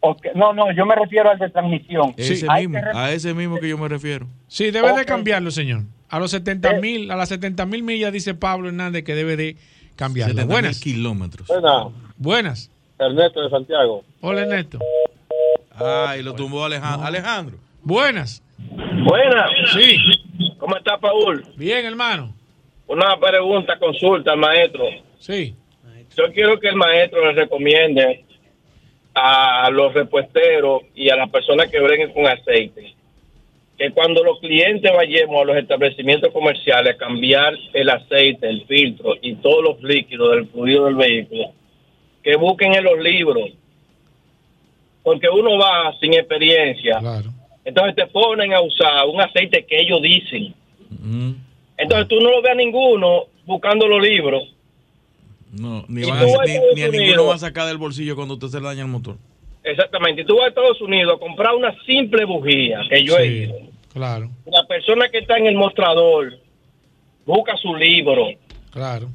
Speaker 10: Ok, No, no, yo me refiero al de transmisión.
Speaker 6: Ese
Speaker 10: Hay
Speaker 6: mismo, a ese mismo que yo me refiero.
Speaker 3: Sí, debe de cambiarlo, señor. A los 70 mil, a las 70 mil millas dice Pablo Hernández que debe de cambiarlo.
Speaker 6: 70 mil
Speaker 3: Buenas.
Speaker 6: kilómetros.
Speaker 9: Buenas,
Speaker 3: Buenas.
Speaker 9: Ernesto de Santiago.
Speaker 3: Hola, Ernesto.
Speaker 6: Ay, lo tumbó Alejandro. Alejandro.
Speaker 3: Buenas.
Speaker 7: Buenas.
Speaker 3: Sí.
Speaker 7: ¿Cómo está, Paul?
Speaker 3: Bien, hermano.
Speaker 7: Una pregunta, consulta al maestro.
Speaker 3: Sí.
Speaker 7: Yo quiero que el maestro le recomiende a los repuesteros y a las personas que breguen con aceite que cuando los clientes vayamos a los establecimientos comerciales a cambiar el aceite, el filtro y todos los líquidos del fluido del vehículo, que busquen en los libros. Porque uno va sin experiencia.
Speaker 3: Claro.
Speaker 7: Entonces te ponen a usar un aceite que ellos dicen.
Speaker 6: Mm,
Speaker 7: Entonces tú no lo ves a ninguno buscando los libros.
Speaker 6: No, ni,
Speaker 7: ¿Y
Speaker 6: van
Speaker 7: tú
Speaker 6: a-
Speaker 7: vas a
Speaker 6: ni-
Speaker 7: Estados
Speaker 6: ni a ninguno va a sacar del bolsillo cuando usted se le daña el motor.
Speaker 7: Exactamente. Y tú vas a Estados Unidos a comprar una simple bujía que yo he ido.
Speaker 3: claro,
Speaker 7: La persona que está en el mostrador busca su libro,
Speaker 3: claro.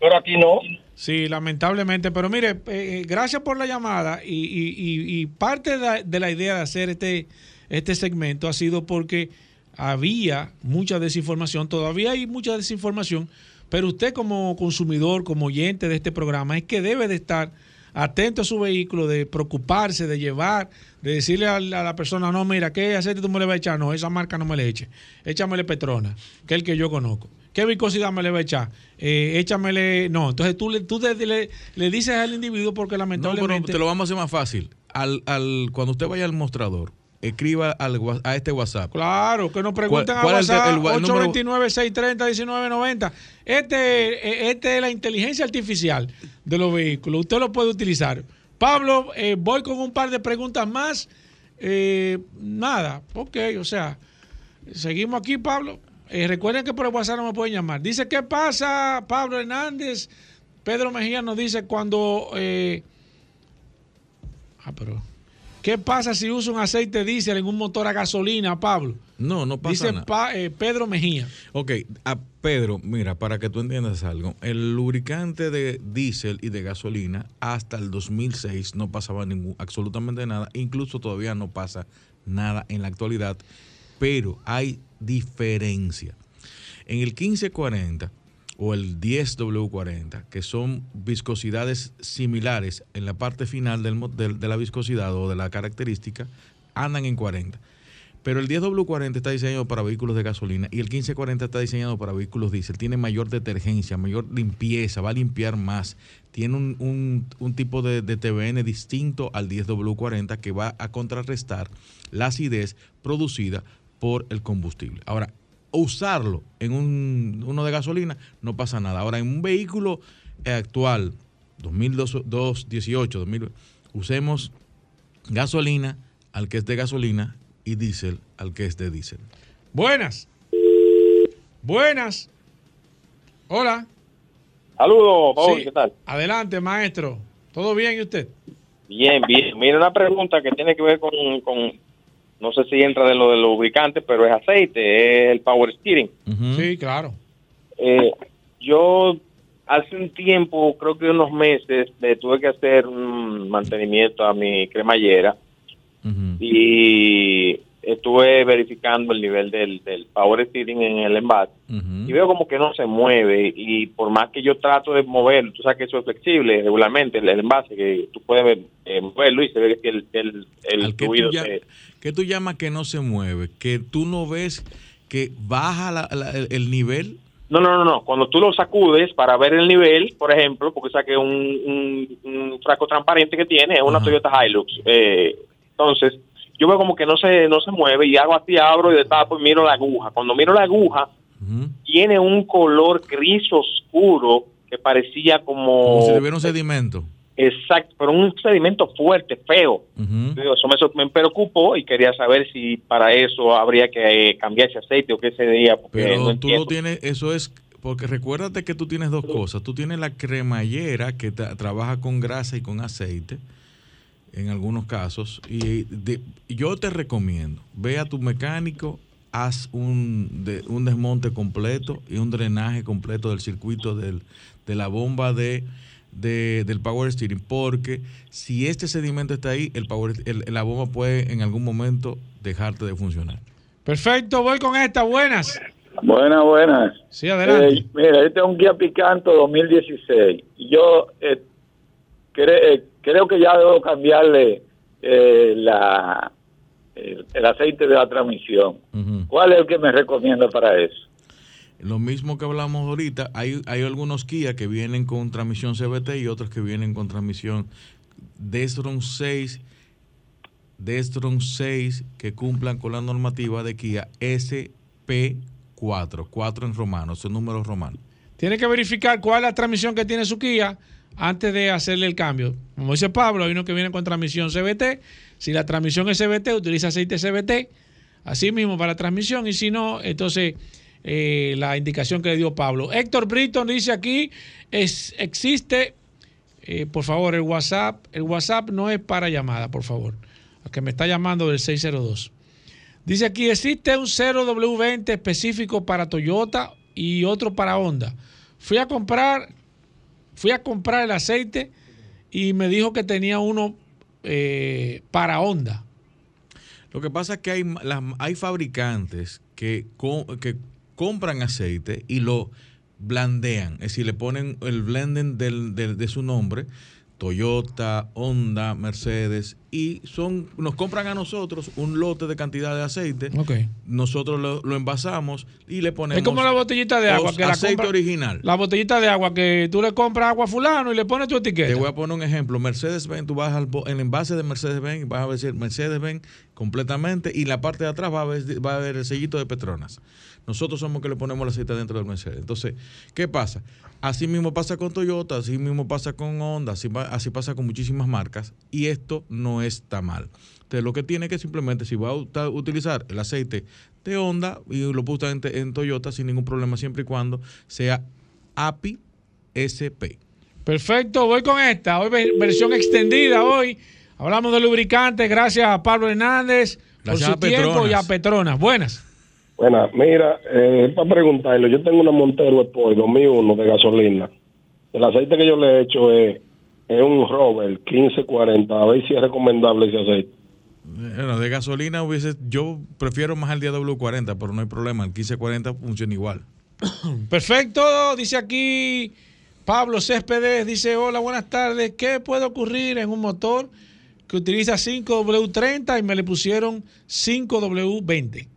Speaker 7: pero aquí no.
Speaker 3: Sí, lamentablemente, pero mire, eh, eh, gracias por la llamada y, y- y- parte de la, de la idea de hacer este, este segmento ha sido porque había mucha desinformación, todavía hay mucha desinformación, pero usted como consumidor, como oyente de este programa, es que debe de estar atento a su vehículo, de preocuparse, de llevar, de decirle a la, a la persona, no, mira, ¿qué aceite tú me le vas a echar? No, esa marca no me le eche. Échamele Petrona, que es el que yo conozco. ¿Qué viscosidad me le va a echar? Eh, échamele... No, entonces tú, le, tú le, le- le dices al individuo porque
Speaker 6: No, pero
Speaker 3: lamentablemente...
Speaker 6: te lo vamos a hacer más fácil. Al, al, cuando usted vaya al mostrador, escriba al, a este WhatsApp.
Speaker 3: Claro, que nos preguntan
Speaker 6: ¿Cuál- cuál
Speaker 3: a WhatsApp
Speaker 6: el wa- el número?
Speaker 3: 829-630-1990. Este, este es la inteligencia artificial de los vehículos. Usted lo puede utilizar. Pablo, eh, voy con un par de preguntas más. Eh, nada, ok, o sea, seguimos aquí, Pablo. Eh, recuerden que por el WhatsApp no me pueden llamar. Dice, ¿qué pasa, Pablo Hernández? Pedro Mejía nos dice cuando... eh, ah, pero... ¿Qué pasa si usa un aceite diésel en un motor a gasolina, Pablo?
Speaker 6: No, no pasa
Speaker 3: Dice
Speaker 6: nada.
Speaker 3: Pa- eh, Pedro Mejía.
Speaker 6: Ok, a Pedro, mira, para que tú entiendas algo, el lubricante de diésel y de gasolina hasta el 2006 no pasaba ningún, absolutamente nada, incluso todavía no pasa nada en la actualidad, pero hay diferencia. En el 1540 o el 10W40, que son viscosidades similares en la parte final del de la viscosidad o de la característica, andan en 40. Pero el 10W40 está diseñado para vehículos de gasolina y el 1540 está diseñado para vehículos diésel. Tiene mayor detergencia, mayor limpieza, va a limpiar más. Tiene un, un- tipo de, de TBN distinto al 10W40 que va a contrarrestar la acidez producida por el combustible. Ahora, usarlo en un, uno de gasolina no pasa nada. Ahora, en un vehículo eh, actual, 2018, 2000, usemos gasolina al que es de gasolina y diésel al que es de diésel.
Speaker 3: Buenas. Buenas. Hola.
Speaker 11: Saludos, Paul,
Speaker 3: Sí.
Speaker 11: ¿qué tal?
Speaker 3: Adelante, maestro. ¿Todo bien y usted?
Speaker 11: Bien, bien. Mira, una pregunta que tiene que ver con, con no sé si entra de lo del lubricante, pero es aceite, es el power steering.
Speaker 3: Sí, claro.
Speaker 11: Eh, yo hace un tiempo, creo que unos meses, le tuve que hacer un mantenimiento a mi cremallera y estuve verificando el nivel del, del power steering en el envase y veo como que no se mueve y por más que yo trato de moverlo, tú sabes que eso es flexible regularmente, el, el envase, que tú puedes eh, moverlo y se ve que el, el, el
Speaker 6: ¿Qué
Speaker 11: fluido
Speaker 6: tú, ya-
Speaker 11: se-
Speaker 6: qué tú llamas que no se mueve? ¿Que tú no ves que baja la- la- el, el nivel?
Speaker 11: No, no, no, no. Cuando tú lo sacudes para ver el nivel, por ejemplo, porque saque un, un, un frasco transparente que tiene, es una Toyota Hilux. Eh, entonces, yo veo como que no se, no se mueve y hago así, abro y destapo y miro la aguja. Cuando miro la aguja, tiene un color gris oscuro que parecía como...
Speaker 6: Como si tuviera un sedimento.
Speaker 11: Exacto, pero un sedimento fuerte, feo. Digo, Eso me, me preocupó y quería saber si para eso habría que eh, cambiar ese aceite o qué sería.
Speaker 6: Pero
Speaker 11: no
Speaker 6: tú
Speaker 11: entiendo.
Speaker 6: lo tienes, eso es, porque recuérdate que tú tienes dos cosas. Tú tienes la cremallera que tra- trabaja con grasa y con aceite, en algunos casos. Y de- yo te recomiendo, ve a tu mecánico, haz un, de- un desmonte completo y un drenaje completo del circuito del, de la bomba de, de- del power steering, porque si este sedimento está ahí, el power, el- la bomba puede en algún momento dejarte de funcionar.
Speaker 3: Perfecto, voy con esta. Buenas.
Speaker 12: Buenas, buenas.
Speaker 3: Sí, adelante.
Speaker 12: Eh, mira, este es un Kia Picanto 2016. Yo eh, cre- eh, creo que ya debo cambiarle eh, la, el, el aceite de la transmisión. ¿Cuál es el que me recomienda para eso?
Speaker 6: Lo mismo que hablamos ahorita, hay, hay algunos Kia que vienen con transmisión CVT y otros que vienen con transmisión Destron 6, Destron 6 que cumplan con la normativa de Kia SP4, 4 en romano, son números romanos.
Speaker 3: Tiene que verificar cuál es la transmisión que tiene su Kia antes de hacerle el cambio. Como dice Pablo, hay uno que viene con transmisión CBT. Si la transmisión es CBT, utiliza aceite CBT, así mismo para transmisión. Y si no, entonces eh, la indicación que le dio Pablo. Héctor Britton dice aquí, es, existe, eh, por favor, el WhatsApp. El WhatsApp no es para llamada, por favor. Al que me está llamando del 602. Dice aquí, existe un 0W20 específico para Toyota y otro para Honda. Fui a comprar, fui a comprar el aceite y me dijo que tenía uno eh, para Honda.
Speaker 6: Lo que pasa es que hay, hay fabricantes que, que compran aceite y lo blandean, es decir, le ponen el blending de su nombre, Toyota, Honda, Mercedes, y son nos compran a nosotros un lote de cantidad de aceite. Nosotros lo, lo envasamos y le ponemos.
Speaker 3: Es como la botellita de agua que la
Speaker 6: aceite
Speaker 3: compra-
Speaker 6: original.
Speaker 3: La botellita de agua que tú le compras agua a fulano y le pones tu etiqueta.
Speaker 6: Te voy a poner un ejemplo. Mercedes-Benz, tú vas al el envase de Mercedes-Benz y vas a decir Mercedes-Benz completamente y en la parte de atrás va a, ver, va a ver el sellito de Petronas. Nosotros somos que le ponemos el aceite dentro del Mercedes. Entonces, ¿qué pasa? Así mismo pasa con Toyota, así mismo pasa con Honda, así, pasa con muchísimas marcas y esto no está mal. Entonces, lo que tiene que simplemente, si va a utilizar el aceite de Honda y lo puso en, en Toyota sin ningún problema, siempre y cuando sea API SP.
Speaker 3: Perfecto, voy con esta. Hoy ve- versión extendida hoy. Hablamos de lubricantes gracias a Pablo Hernández
Speaker 9: Gracias
Speaker 3: por
Speaker 9: a
Speaker 3: su tiempo y a Petronas. Buenas.
Speaker 9: Bueno, mira, eh, para preguntarle, yo tengo una Montero Sport 2001 de gasolina. El aceite que yo le he hecho es, es un Robert 1540, a ver si es recomendable ese aceite.
Speaker 6: Bueno, de gasolina hubiese, yo prefiero más el DW40, pero no hay problema, el 1540 funciona igual. (coughs)
Speaker 3: Perfecto, dice aquí Pablo Céspedes, dice, hola, buenas tardes. ¿Qué puede ocurrir en un motor que utiliza 5W30 y me le pusieron 5W20?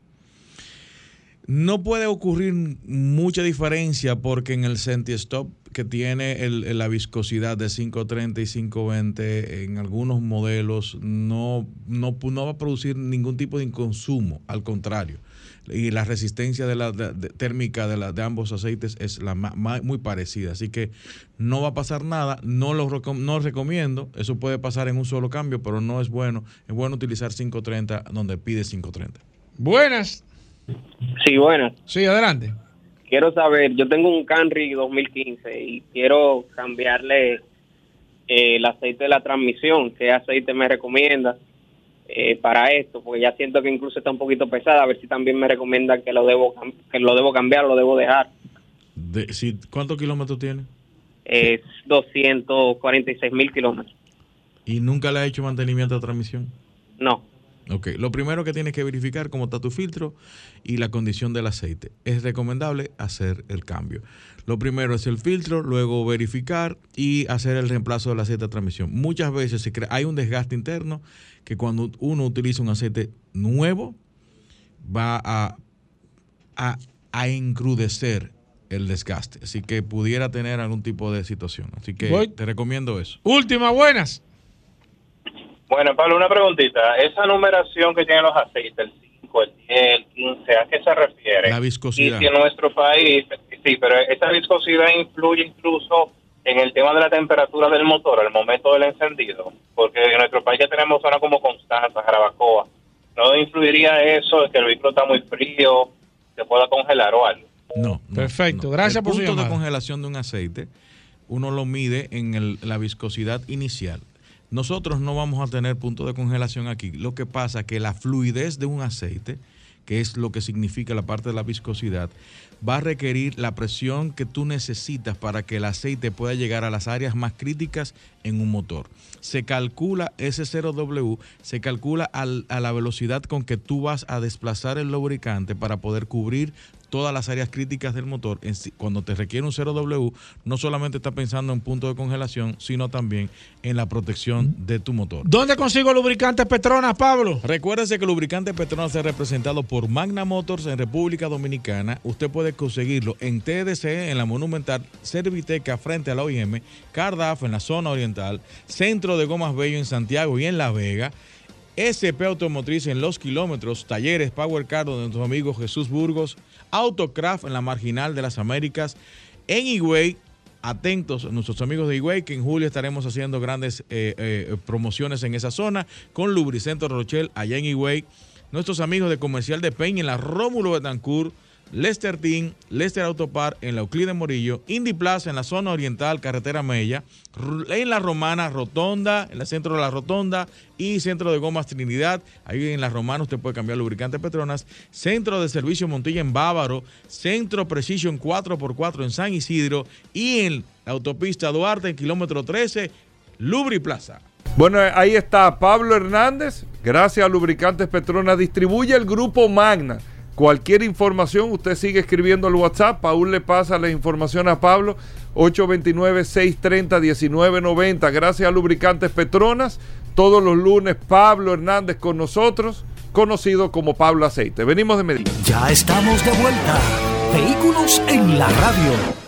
Speaker 6: No puede ocurrir mucha diferencia porque en el Senti-Stop que tiene el- la viscosidad de 530 y 520 en algunos modelos no, no, va a producir ningún tipo de inconsumo, al contrario. Y la resistencia de la, de- térmica de, la, de ambos aceites es la muy parecida. Así que no va a pasar nada. No lo no recomiendo. Eso puede pasar en un solo cambio, pero no es bueno. Es bueno utilizar 530 donde pide 530.
Speaker 3: Buenas.
Speaker 8: Sí, buenas.
Speaker 3: Sí, adelante.
Speaker 8: Quiero saber, yo tengo un Camry 2015 y quiero cambiarle eh, el aceite de la transmisión. ¿Qué aceite me recomienda eh, para esto? Porque ya siento que incluso está un poquito pesada. A ver si también me recomienda que lo debo que lo debo cambiar o lo debo dejar.
Speaker 6: De, si, ¿Cuántos kilómetros tiene?
Speaker 8: Es 246 mil kilómetros.
Speaker 6: ¿Y nunca le ha hecho mantenimiento de transmisión?
Speaker 8: No.
Speaker 6: Ok, lo primero que tienes que verificar cómo está tu filtro y la condición del aceite. Es recomendable hacer el cambio. Lo primero es el filtro, luego verificar y hacer el reemplazo del aceite de transmisión. Muchas veces se crea- hay un desgaste interno que cuando uno utiliza un aceite nuevo va a, a, a encrudecer el desgaste. Así que pudiera tener algún tipo de situación. Así que
Speaker 3: Voy.
Speaker 6: te recomiendo eso.
Speaker 3: Última, buenas.
Speaker 11: Bueno, Pablo, una preguntita. Esa numeración que tienen los aceites, el 5, el 10, el 15, ¿a qué se refiere?
Speaker 6: La viscosidad.
Speaker 11: Y si en nuestro país, sí, pero esa viscosidad influye incluso en el tema de la temperatura del motor al momento del encendido, porque en nuestro país ya tenemos zona como Constanza, Jarabacoa. ¿No influiría eso de que el vehículo está muy frío, se pueda congelar o algo?
Speaker 6: No.
Speaker 3: Perfecto, gracias
Speaker 6: el
Speaker 3: por su
Speaker 6: punto de congelación de un aceite, uno lo mide en el- la viscosidad inicial. Nosotros no vamos a tener punto de congelación aquí. Lo que pasa que la fluidez de un aceite, que es lo que significa la parte de la viscosidad, va a requerir la presión que tú necesitas para que el aceite pueda llegar a las áreas más críticas en un motor. Se calcula ese 0W, se calcula al- a la velocidad con que tú vas a desplazar el lubricante para poder cubrir todas las áreas críticas del motor. Cuando te requiere un 0W, no solamente está pensando en punto de congelación, sino también en la protección de tu motor.
Speaker 3: ¿Dónde consigo lubricantes Petronas, Pablo?
Speaker 6: Recuérdese que el lubricante Petronas es representado por Magna Motors en República Dominicana. Usted puede conseguirlo en TDC, en la Monumental, Serviteca frente a la OIM, Cardaf en la zona oriental, Centro de Gomas Bello en Santiago y en La Vega, SP Automotriz en Los Kilómetros, Talleres Power Car donde nuestro amigo Jesús Burgos, Autocraft en la Marginal de las Américas, en Higüey, atentos a nuestros amigos de Higüey, que en julio estaremos haciendo grandes eh, eh, promociones en esa zona con Lubricentro Rochelle allá en Higüey. Nuestros amigos de Comercial de Peña en la Rómulo Betancourt, Lester Team, Lester Autopar en la Euclide Morillo, Indy Plaza en la zona oriental, Carretera Mella, en la Romana, Rotonda, en el centro de la Rotonda y Centro de Gomas Trinidad. Ahí en la Romana usted puede cambiar lubricante Petronas. Centro de Servicio Montilla en Bávaro, Centro Precision 4x4 en San Isidro y en la autopista Duarte en kilómetro 13, Lubri Plaza.
Speaker 2: Bueno, eh, ahí está Pablo Hernández. Gracias a Lubricantes Petronas. Distribuye el grupo Magna. Cualquier información, usted sigue escribiendo al WhatsApp. Paul le pasa la información a Pablo. 829-630-1990. Gracias a Lubricantes Petronas. Todos los lunes, Pablo Hernández con nosotros, conocido como Pablo Aceite. Venimos de Medellín.
Speaker 1: Ya estamos de vuelta. Vehículos en la radio.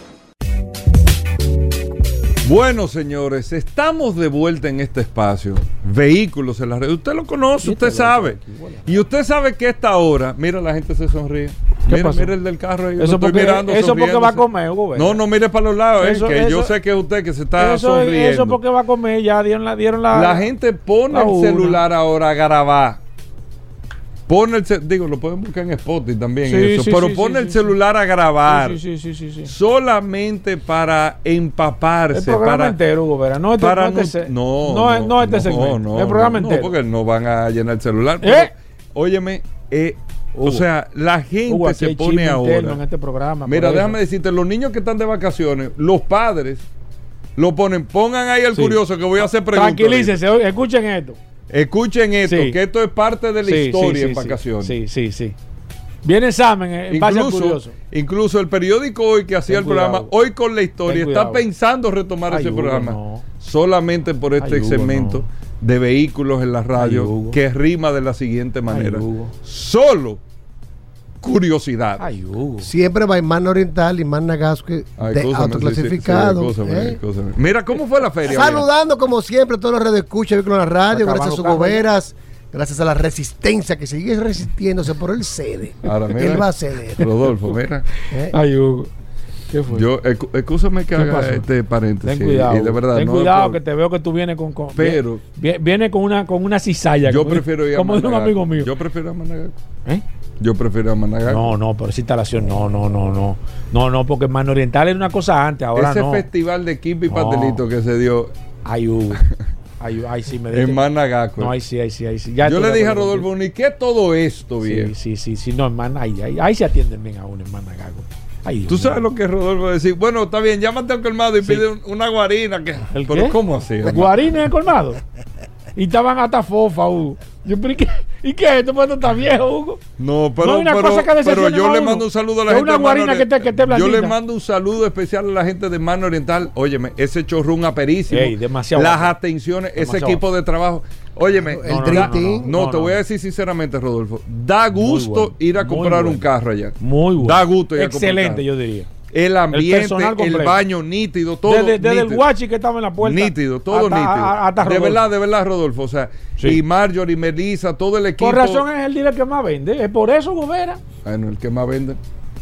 Speaker 2: Bueno, señores, estamos de vuelta en este espacio. Vehículos en la red. Usted lo conoce, usted sabe. Y usted sabe que esta hora, mira, la gente se sonríe.
Speaker 3: ¿Qué
Speaker 2: Mira, mira el del carro ahí. yo
Speaker 3: Eso
Speaker 2: lo estoy
Speaker 3: porque-
Speaker 2: mirando,
Speaker 3: eso porque va a comer, Hugo Vera.
Speaker 2: No, no mire para los lados, eh,
Speaker 3: Eso-
Speaker 2: que yo sé que es usted que se está
Speaker 3: Eso,
Speaker 2: sonriendo.
Speaker 3: eso porque va a comer, ya dieron la... Dieron la,
Speaker 2: La gente pone
Speaker 3: la
Speaker 2: el celular ahora a grabar. Pone el digo, lo pueden buscar en Spotify también,
Speaker 3: Sí,
Speaker 2: eso,
Speaker 3: sí,
Speaker 2: pero
Speaker 3: sí,
Speaker 2: pone el celular a grabar.
Speaker 3: Sí, sí, sí, sí, sí.
Speaker 2: Solamente para empaparse.
Speaker 3: El programa
Speaker 2: para,
Speaker 3: entero, Hugo Vera. No este,
Speaker 2: para
Speaker 3: no este,
Speaker 2: no,
Speaker 3: no, es- no este segmento.
Speaker 2: no,
Speaker 3: el programa
Speaker 2: no,
Speaker 3: entero.
Speaker 2: porque no van a llenar el celular.
Speaker 3: ¿Eh?
Speaker 2: pero, óyeme, eh, o
Speaker 3: Hugo.
Speaker 2: sea, la gente
Speaker 3: Hugo,
Speaker 2: se pone ahora.
Speaker 3: en este programa.
Speaker 2: Mira,
Speaker 3: eso.
Speaker 2: déjame decirte, los niños que están de vacaciones, los padres lo ponen, pongan ahí al curioso que voy a hacer preguntas.
Speaker 3: Tranquilícense, oye, escuchen esto.
Speaker 2: Escuchen esto,
Speaker 3: Sí.
Speaker 2: que esto es parte de la
Speaker 3: Sí,
Speaker 2: historia
Speaker 3: sí,
Speaker 2: en vacaciones.
Speaker 3: Sí, sí, sí. Viene examen eh,
Speaker 2: Incluso,
Speaker 3: curioso.
Speaker 2: incluso el periódico hoy que hacía el programa, hoy con la historia, está pensando retomar
Speaker 3: Ay,
Speaker 2: ese
Speaker 3: Hugo,
Speaker 2: programa
Speaker 3: no.
Speaker 2: solamente por este
Speaker 3: Ay, Hugo,
Speaker 2: segmento de vehículos en la radio
Speaker 3: Ay,
Speaker 2: que rima de la siguiente manera. Solo curiosidad.
Speaker 3: Ay, Hugo.
Speaker 13: Siempre Magna Oriental y Magna Gasque de
Speaker 2: escúchame, sí, sí,
Speaker 13: autoclasificado.
Speaker 2: sí, escúchame,
Speaker 13: ¿eh?
Speaker 2: escúchame. Mira, ¿cómo fue la feria?
Speaker 13: Saludando como siempre a todos los redes escucha vehículos en la radio,
Speaker 3: Acabando
Speaker 13: gracias a sus goberas, gracias a la resistencia que sigue resistiéndose, pero él cede.
Speaker 2: Ahora, mira,
Speaker 13: él va a ceder.
Speaker 2: Rodolfo, mira.
Speaker 13: ¿eh?
Speaker 3: Ay, Hugo. ¿Qué fue?
Speaker 2: Yo, excúsame que
Speaker 3: ¿Qué
Speaker 2: haga
Speaker 3: pasó?
Speaker 2: este paréntesis.
Speaker 3: Ten cuidado.
Speaker 2: Y de verdad,
Speaker 3: ten
Speaker 2: no
Speaker 3: cuidado
Speaker 2: por-
Speaker 3: que te veo que tú vienes con. con-
Speaker 2: Pero-
Speaker 3: vie- viene con una con una cizalla.
Speaker 2: Yo
Speaker 3: como-
Speaker 2: prefiero ir a
Speaker 3: Como de un amigo mío.
Speaker 2: Yo prefiero a Managaco.
Speaker 3: ¿Eh?
Speaker 2: Yo prefiero a Managaco.
Speaker 3: No, no, pero esa instalación, no, no, no, no. No, no, porque Mano Oriental era una cosa antes, ahora
Speaker 2: Ese
Speaker 3: no.
Speaker 2: festival de Kimby y
Speaker 3: No.
Speaker 2: Pastelito que se dio
Speaker 3: Ay, Hugo. (laughs) Ay, ay, sí, me
Speaker 2: en Managaco.
Speaker 3: No, ahí sí, ahí sí, ahí sí. Ya
Speaker 2: Yo le dije a Rodolfo, ¿y qué todo esto, bien?
Speaker 3: Sí, sí, sí, sí, no, en Man, ahí, ahí, ahí se atienden bien aún en Managaco. Ay,
Speaker 2: Tú sabes lo que Rodolfo va a decir. Bueno, está bien, llámate al colmado y
Speaker 3: Sí.
Speaker 2: pide un- una guarina. Que...
Speaker 3: ¿El
Speaker 2: Pero
Speaker 3: qué?
Speaker 2: ¿cómo así?
Speaker 3: ¿Guarina en el colmado? y estaban hasta fofa, Hugo. Yo, pero. ¿Y qué? ¿Esto puesto está viejo, Hugo?
Speaker 2: No,
Speaker 3: No
Speaker 2: pero,
Speaker 3: hay una
Speaker 2: pero,
Speaker 3: cosa que
Speaker 2: pero yo le mando un saludo a la gente
Speaker 3: una
Speaker 2: de Mano
Speaker 3: que que
Speaker 2: Yo le mando un saludo especial a la gente de Mano Oriental. Óyeme, ese chorrún aperísimo.
Speaker 3: Ey, demasiado
Speaker 2: Las atenciones, ese equipo de trabajo. Óyeme,
Speaker 13: El
Speaker 2: da-
Speaker 13: Dream Team.
Speaker 2: No,
Speaker 3: No,
Speaker 2: te
Speaker 3: no.
Speaker 2: voy a decir sinceramente, Rodolfo. Da gusto
Speaker 3: bueno,
Speaker 2: ir a comprar
Speaker 3: bueno.
Speaker 2: un carro allá.
Speaker 3: Muy bueno.
Speaker 2: Da gusto ir a comprar
Speaker 3: Excelente, yo diría.
Speaker 2: El ambiente, el, baño nítido, todo.
Speaker 3: desde desde el
Speaker 2: nítido.
Speaker 3: guachi que estaba en la puerta.
Speaker 2: Nítido, todo
Speaker 3: hasta-
Speaker 2: nítido.
Speaker 3: a- hasta
Speaker 2: de verdad, de verdad, Rodolfo. O sea,
Speaker 3: Sí.
Speaker 2: y Marjorie, Melissa, todo el equipo.
Speaker 3: Por razón es el dealer que más vende. Es por eso, Gobera.
Speaker 2: Bueno, el que más vende.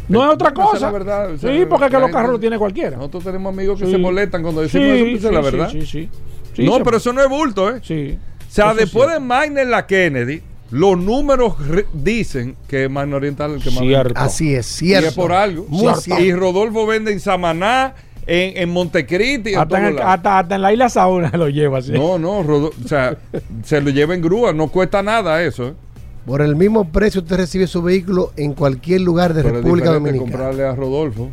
Speaker 3: No es otra
Speaker 2: Esa es
Speaker 3: cosa.
Speaker 2: la verdad,
Speaker 3: sí, porque es que los carros los tiene cualquiera.
Speaker 2: Nosotros tenemos amigos que
Speaker 3: Sí.
Speaker 2: se molestan cuando decimos
Speaker 3: Sí,
Speaker 2: eso, es
Speaker 3: sí,
Speaker 2: la verdad.
Speaker 3: sí, sí. Sí,
Speaker 2: no, pero eso no es bulto, ¿eh?
Speaker 3: Sí.
Speaker 2: O sea,
Speaker 3: Eso
Speaker 2: después de. Magner la Kennedy, los números dicen que es Magna Oriental el que más
Speaker 3: Cierto.
Speaker 2: vende.
Speaker 13: Así es,
Speaker 2: Y
Speaker 13: cierto.
Speaker 2: es por algo.
Speaker 13: Muy
Speaker 2: Y. Rodolfo vende en Samaná, en, en Montecristi,
Speaker 3: Hasta en, hasta, hasta la isla Sauna lo lleva así.
Speaker 2: No, no, Rodo- o sea, se lo lleva en grúa, no cuesta nada eso. ¿eh?
Speaker 13: Por el mismo precio usted recibe su vehículo en cualquier lugar de
Speaker 2: Pero es
Speaker 13: República
Speaker 2: diferente
Speaker 13: Dominicana.
Speaker 2: comprarle a Rodolfo.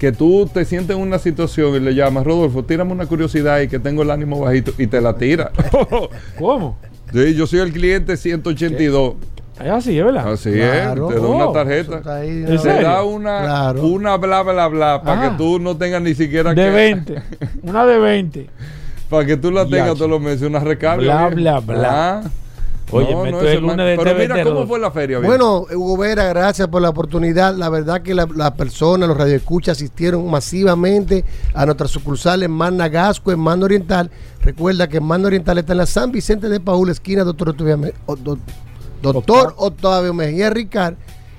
Speaker 2: Que tú te sientes en una situación y le llamas, Rodolfo, tírame una curiosidad y que tengo el ánimo bajito y te la tira. (laughs)
Speaker 3: ¿Cómo?
Speaker 2: Sí, yo soy el cliente 182.
Speaker 3: Es así, ¿es verdad?
Speaker 2: Así
Speaker 13: Claro.
Speaker 2: es, te da
Speaker 3: Oh,
Speaker 2: una tarjeta.
Speaker 13: ahí,
Speaker 3: ¿En
Speaker 13: ¿no?
Speaker 2: Te da una,
Speaker 13: Claro.
Speaker 2: una bla bla bla para
Speaker 3: Ah.
Speaker 2: que tú no tengas ni siquiera
Speaker 3: De
Speaker 2: que
Speaker 3: 20. (laughs) Una de 20.
Speaker 2: para que tú la tengas todos los meses una recarga.
Speaker 3: Bla, bla, bla.
Speaker 2: Ah.
Speaker 3: Oye,
Speaker 2: No, no, man-
Speaker 3: de
Speaker 2: Pero mira cómo fue la feria. bien.
Speaker 13: Bueno, Hugo Vera, gracias por la oportunidad. La verdad que la- las personas, los radioescuchas asistieron masivamente a nuestras sucursales en Magna Gasco, en Mando Oriental. Recuerda que Mando Oriental está en la San Vicente de Paúl, esquina Doctor Doctor Octavio Mejía Ricard.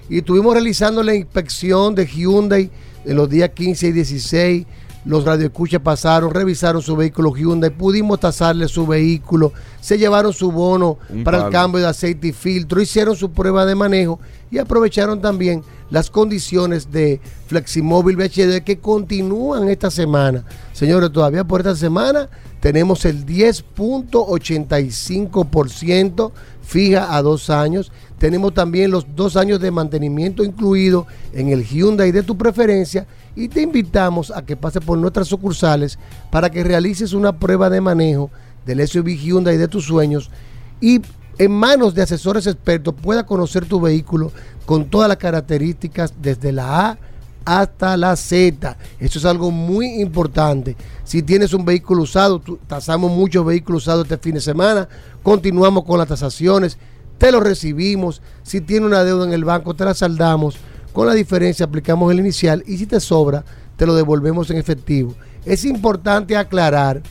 Speaker 13: Y estuvimos realizando la inspección de Hyundai en los días 15 y 16. Los radioescuchas pasaron, revisaron su vehículo Hyundai, pudimos tasarle su vehículo, se llevaron su bono
Speaker 2: Un
Speaker 13: para el cambio de aceite y filtro, hicieron su prueba de manejo y aprovecharon también las condiciones de Fleximóvil VHD que continúan esta semana. Señores, todavía por esta semana tenemos el 10.85% fija a dos años. Tenemos también los dos años de mantenimiento incluido en el Hyundai de tu preferencia y te invitamos a que pases por nuestras sucursales para que realices una prueba de manejo del SUV Hyundai de tus sueños y en manos de asesores expertos pueda conocer tu vehículo con todas las características desde la A hasta la Z. Eso es algo muy importante. Si tienes un vehículo usado, tasamos muchos vehículos usados este fin de semana, continuamos con las tasaciones, te lo recibimos. Si tiene una deuda en el banco, te la saldamos. Con la diferencia aplicamos el inicial y si te sobra, te lo devolvemos en efectivo. Es importante aclarar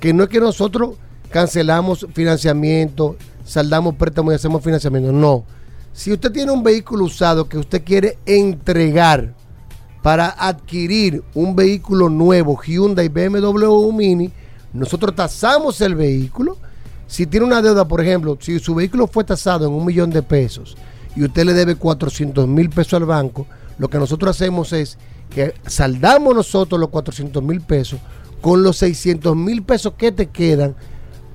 Speaker 13: que no es que nosotros cancelamos financiamiento, saldamos préstamos y hacemos financiamiento. No. Si usted tiene un vehículo usado que usted quiere entregar para adquirir un vehículo nuevo, Hyundai BMW Mini, nosotros tasamos el vehículo. Si tiene una deuda, por ejemplo, si su vehículo fue tasado en un millón de pesos y usted le debe 400 mil pesos al banco, lo que nosotros hacemos es que saldamos nosotros los 400 mil pesos con los 600 mil pesos que te quedan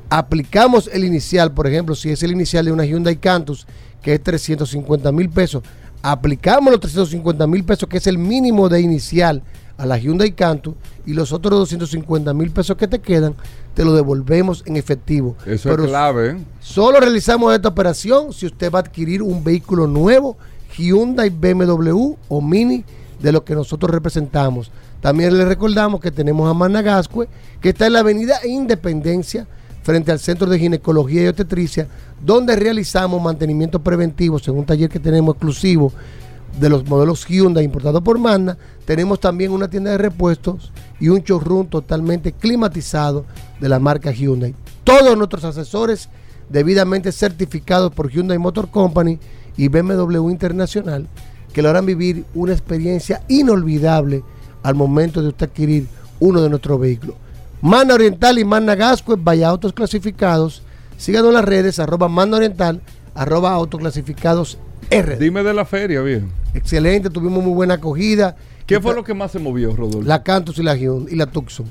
Speaker 13: aplicamos el inicial, por ejemplo, si es el inicial de una Hyundai Cantus, que es 350 mil pesos, aplicamos los 350 mil pesos, que es el mínimo de inicial a la Hyundai Cantus, y los otros 250 mil pesos que te quedan, te lo devolvemos en efectivo.
Speaker 2: Eso
Speaker 13: Pero
Speaker 2: es clave. ¿eh?
Speaker 13: Solo realizamos esta operación si usted va a adquirir un vehículo nuevo, Hyundai, BMW o Mini, de lo que nosotros representamos. También le recordamos que tenemos a Managascue, que está en la avenida Independencia, frente al Centro de Ginecología y Obstetricia, donde realizamos mantenimientos preventivos en un taller que tenemos exclusivo de los modelos Hyundai importados por Magna. Tenemos también una tienda de repuestos y un showroom totalmente climatizado de la marca Hyundai. Todos nuestros asesores debidamente certificados por Hyundai Motor Company y BMW Internacional que le harán vivir una experiencia inolvidable al momento de usted adquirir uno de nuestros vehículos. Magna Oriental y Magna Gasco, vaya autos clasificados. Síganos en las redes, arroba Magna Oriental, arroba autoclasificados R.
Speaker 2: Dime de la feria, bien.
Speaker 13: Excelente, tuvimos muy buena acogida.
Speaker 2: ¿Qué fue lo que más se movió, Rodolfo?
Speaker 13: La Cantus y la Hyundai y la Tucson.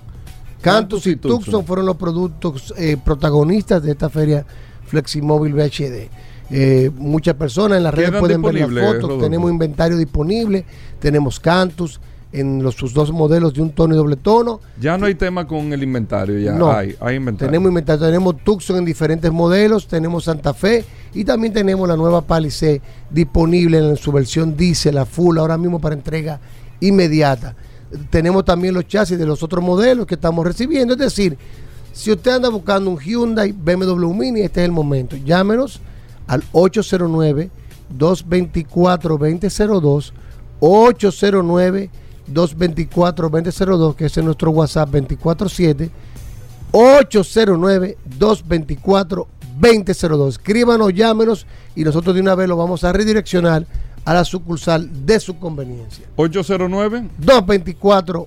Speaker 13: Cantus y Tucson fueron los productos eh, protagonistas de esta feria Fleximóvil VHD. Eh, muchas personas en las redes
Speaker 2: ¿Quedan
Speaker 13: pueden ver las fotos.
Speaker 2: Rodolfo?
Speaker 13: Tenemos inventario disponible, tenemos Cantus, en los, sus dos modelos de un tono y doble tono.
Speaker 2: Ya no hay tema con el inventario, ya
Speaker 13: No.
Speaker 2: hay, hay inventario.
Speaker 13: Tenemos inventario, tenemos Tucson en diferentes modelos, tenemos Santa Fe y también tenemos la nueva Palisade disponible en su versión diésel, la full, ahora mismo para entrega inmediata. Tenemos también los chasis de los otros modelos que estamos recibiendo, es decir, si usted anda buscando un Hyundai BMW Mini, este es el momento. Llámenos al 809 224 2002 809 224 2002 que es nuestro WhatsApp 247 809-224-2002. Escríbanos, llámenos y nosotros de una vez lo vamos a redireccionar a la sucursal de su conveniencia.
Speaker 2: 809
Speaker 13: 224-2002.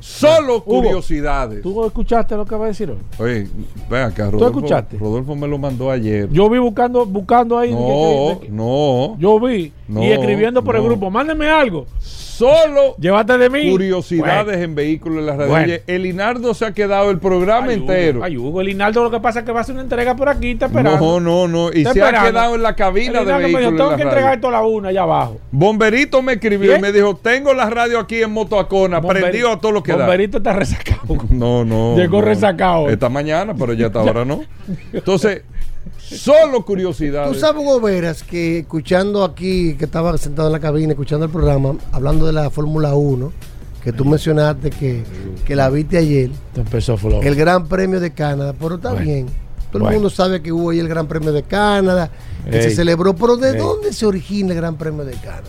Speaker 2: Solo
Speaker 3: Hugo,
Speaker 2: curiosidades.
Speaker 3: ¿Tú escuchaste lo que va a decir hoy?
Speaker 2: Oye, ven acá, Rodolfo.
Speaker 3: escuchaste?
Speaker 2: Rodolfo me lo mandó ayer.
Speaker 3: Yo vi buscando, buscando ahí.
Speaker 2: No,
Speaker 3: que- que-
Speaker 2: no.
Speaker 3: Yo vi.
Speaker 2: No,
Speaker 3: y escribiendo por el grupo. Mándeme algo.
Speaker 2: Solo
Speaker 3: Llévate de mí.
Speaker 2: curiosidades en vehículos en la radio.
Speaker 3: Bueno.
Speaker 2: El Inardo se ha quedado el programa
Speaker 3: Ay, Hugo,
Speaker 2: entero.
Speaker 3: Ay, Hugo, el Inaldo lo que pasa es que va a hacer una entrega por aquí, está esperando.
Speaker 2: No, no, no. Y
Speaker 3: Está
Speaker 2: se ha quedado en la cabina
Speaker 3: El
Speaker 2: de
Speaker 3: Inaldo me dijo,
Speaker 2: vehículos
Speaker 3: tengo
Speaker 2: en
Speaker 3: que entregar
Speaker 2: radio.
Speaker 3: esto a la una allá abajo.
Speaker 2: Bomberito me escribió
Speaker 3: ¿Qué?
Speaker 2: y me dijo, tengo la radio aquí en Motoacona,
Speaker 3: Bomberi-
Speaker 2: prendido a todo lo que da.
Speaker 3: Bomberito está resacado. (laughs)
Speaker 2: No, no.
Speaker 3: Llegó
Speaker 2: no.
Speaker 3: resacado.
Speaker 2: Esta mañana, pero ya hasta (laughs) ahora no. Entonces, solo curiosidades.
Speaker 13: Tú sabes, Hugo Veras, que escuchando aquí, que estaba sentado en la cabina, escuchando el programa, hablando de la Fórmula 1, que tú mencionaste que, que la viste ayer,
Speaker 3: Te empezó flow.
Speaker 13: el Gran Premio de Canadá, pero está
Speaker 3: Bueno.
Speaker 13: bien. Todo
Speaker 3: Bueno.
Speaker 13: el mundo sabe que hubo ahí el Gran Premio de Canadá, que se celebró, pero ¿de
Speaker 2: Ey.
Speaker 13: dónde se origina el Gran Premio de Canadá?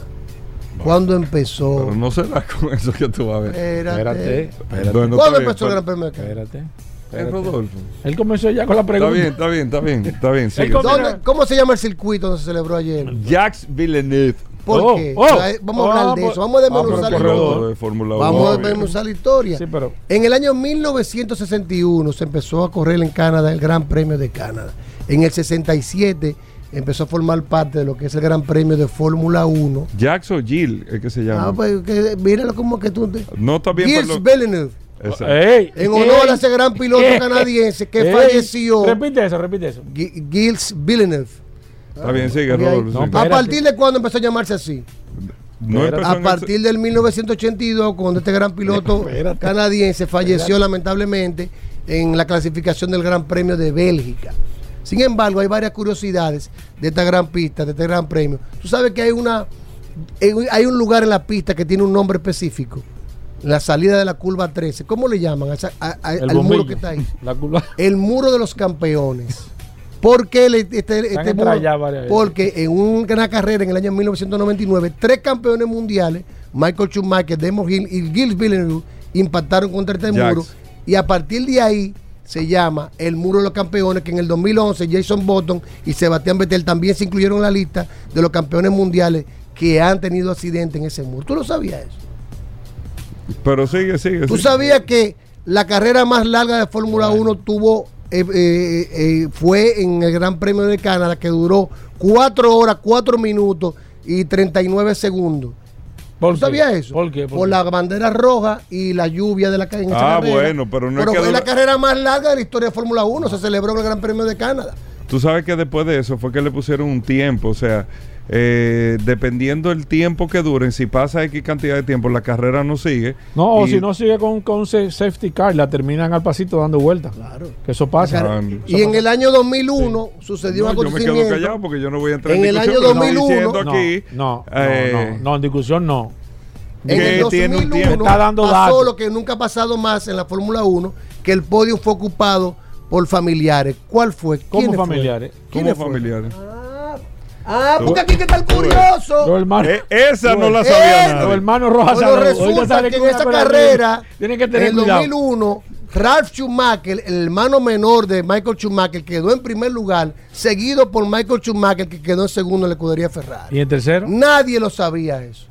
Speaker 13: ¿Cuándo empezó?
Speaker 2: Pero no será con eso que tú vas a ver.
Speaker 13: Espérate.
Speaker 3: Espérate.
Speaker 13: ¿Cuándo empezó el
Speaker 2: pero-
Speaker 13: Gran Premio de Canadá?
Speaker 3: Espérate.
Speaker 2: Es
Speaker 3: espérate.
Speaker 2: Rodolfo.
Speaker 3: Él comenzó ya con la
Speaker 2: Está
Speaker 3: pregunta.
Speaker 2: bien, está bien, está bien, está bien. sigue.
Speaker 13: ¿Dónde- ¿Cómo se llama el circuito donde se celebró ayer?
Speaker 2: Jacques Villeneuve.
Speaker 13: ¿Por
Speaker 3: Oh,
Speaker 13: qué?
Speaker 3: oh.
Speaker 13: Vamos a hablar
Speaker 3: Ah,
Speaker 13: de
Speaker 3: pues-
Speaker 13: eso. Vamos a
Speaker 3: ah,
Speaker 13: desmenuzar la historia.
Speaker 2: de Fórmula
Speaker 13: Vamos a desmenuzar la historia.
Speaker 3: Sí, pero
Speaker 13: En el año 1961 se empezó a correr en Canadá el Gran Premio de Canadá. En el 67 empezó a formar parte de lo que es el Gran Premio de Fórmula 1.
Speaker 2: Jacques o Gilles, es que se llama.
Speaker 13: Ah, pues que, míralo como que tú... te-
Speaker 2: no está bien,
Speaker 13: Gilles
Speaker 2: perdón.
Speaker 13: Villeneuve.
Speaker 2: Exacto.
Speaker 3: Ey,
Speaker 13: En honor
Speaker 3: ey,
Speaker 13: a ese gran piloto
Speaker 3: ey,
Speaker 13: canadiense que
Speaker 3: ey.
Speaker 13: falleció.
Speaker 3: Repite eso, repite eso.
Speaker 13: Gi- Gilles Villeneuve.
Speaker 2: Está bien, sigue,
Speaker 13: Ok.
Speaker 2: Rodolfo.
Speaker 3: No,
Speaker 2: sigue.
Speaker 13: ¿A partir de cuándo empezó a llamarse así?
Speaker 2: No
Speaker 13: A partir del 1982, cuando este gran piloto (laughs)
Speaker 3: Espérate.
Speaker 13: canadiense falleció lamentablemente en la clasificación del Gran Premio de Bélgica. Sin embargo, hay varias curiosidades de esta gran pista, de este gran premio. Tú sabes que hay una hay un lugar en la pista que tiene un nombre específico. La salida de la curva 13. ¿Cómo le llaman a esa- a- a-
Speaker 3: El
Speaker 13: al muro que está ahí? (laughs)
Speaker 3: La curva.
Speaker 13: El muro de los campeones. ¿Por qué le- este, este muro? Porque en una carrera en el año 1999, tres campeones mundiales, Michael Schumacher, Damon Hill y Gilles Villeneuve, impactaron contra este muro. Y a partir de ahí se llama el muro de los campeones, que en el 2011 Jason Button y Sebastián Vettel también se incluyeron en la lista de los campeones mundiales que han tenido accidentes en ese muro. ¿Tú lo sabías eso?
Speaker 2: Pero sigue, sigue.
Speaker 13: ¿Tú
Speaker 2: sigue.
Speaker 13: sabías que la carrera más larga de Fórmula 1 tuvo eh, eh, eh, fue en el Gran Premio de Canadá que duró 4 horas, 4 minutos y 39 segundos?
Speaker 3: ¿Por
Speaker 13: ¿Tú
Speaker 3: qué?
Speaker 13: sabías eso?
Speaker 3: ¿Por qué?
Speaker 13: Por, la bandera roja y la lluvia de la en
Speaker 2: Ah,
Speaker 13: carrera.
Speaker 2: bueno, pero no es que
Speaker 13: fue
Speaker 2: dura-
Speaker 13: la carrera más larga de la historia de Fórmula 1. Se celebró en el Gran Premio de Canadá.
Speaker 2: Tú sabes que después de eso fue que le pusieron un tiempo, o sea, eh, dependiendo del tiempo que duren, si pasa X cantidad de tiempo, la carrera no sigue.
Speaker 3: No, o si no sigue con, con safety car, la terminan al pasito dando vueltas.
Speaker 13: Claro.
Speaker 3: Que eso pasa.
Speaker 2: Ah,
Speaker 13: Y en el año 2001 sucedió
Speaker 2: No,
Speaker 13: un
Speaker 2: yo me quedo callado porque yo no voy a entrar
Speaker 13: En
Speaker 2: en,
Speaker 13: el
Speaker 2: discusión,
Speaker 13: año
Speaker 2: pero estoy
Speaker 13: 2001,
Speaker 2: diciendo aquí
Speaker 3: no, no,
Speaker 2: eh,
Speaker 3: no, no, en discusión no.
Speaker 13: En
Speaker 2: que
Speaker 13: el
Speaker 2: tiene un
Speaker 13: 2001
Speaker 2: tiempo.
Speaker 3: Está dando
Speaker 13: pasó
Speaker 3: datos.
Speaker 13: lo que nunca ha pasado más en la Fórmula 1, que el podio fue ocupado por familiares. ¿Cuál fue?
Speaker 3: ¿Cómo
Speaker 13: ¿Quiénes
Speaker 3: familiares?
Speaker 2: como
Speaker 13: ¿Quiénes fueron?
Speaker 2: familiares.
Speaker 13: Ah, porque aquí que está el curioso.
Speaker 3: Los hermanos,
Speaker 2: Eh, esa no la
Speaker 13: Eh,
Speaker 2: sabía
Speaker 3: los
Speaker 2: nadie.
Speaker 3: hermanos Rojas
Speaker 13: Bueno, resulta
Speaker 3: sale
Speaker 13: que en esa carrera,
Speaker 3: Tienen que
Speaker 13: en el
Speaker 3: cuidado.
Speaker 13: 2001, Ralph Schumacher, el hermano menor de Michael Schumacher, quedó en primer lugar, seguido por Michael Schumacher, que quedó en segundo en la escudería Ferrari.
Speaker 3: ¿Y en tercero?
Speaker 13: Nadie lo sabía eso.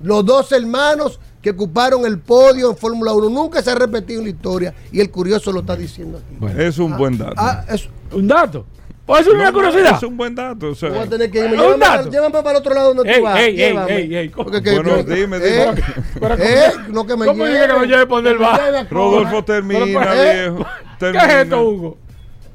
Speaker 13: Los dos hermanos que ocuparon el podio en Fórmula 1 nunca se ha repetido en la historia y el curioso lo está diciendo aquí.
Speaker 2: Es un buen dato.
Speaker 13: Ah, es,
Speaker 3: ¿Un dato? ¿Puede ser
Speaker 2: No,
Speaker 3: una
Speaker 2: no,
Speaker 3: curiosidad?
Speaker 2: Es un buen dato. o sea,
Speaker 13: voy a tener que irme. Llévame,
Speaker 3: dato.
Speaker 13: llévame para el otro lado donde
Speaker 3: Ey,
Speaker 13: tú vas.
Speaker 3: ey, ey,
Speaker 13: llévame.
Speaker 3: ey, ey, ¿cómo?
Speaker 13: Porque que-
Speaker 2: Bueno,
Speaker 13: que-
Speaker 2: dime,
Speaker 13: eh,
Speaker 2: dime.
Speaker 3: Pero,
Speaker 13: eh, no que me
Speaker 3: ¿Cómo dice que me lleve por el
Speaker 13: Que
Speaker 3: bar?
Speaker 2: Rodolfo termina,
Speaker 3: Pero,
Speaker 13: ¿eh?
Speaker 2: viejo.
Speaker 3: ¿Qué es
Speaker 2: termina.
Speaker 3: esto, Hugo?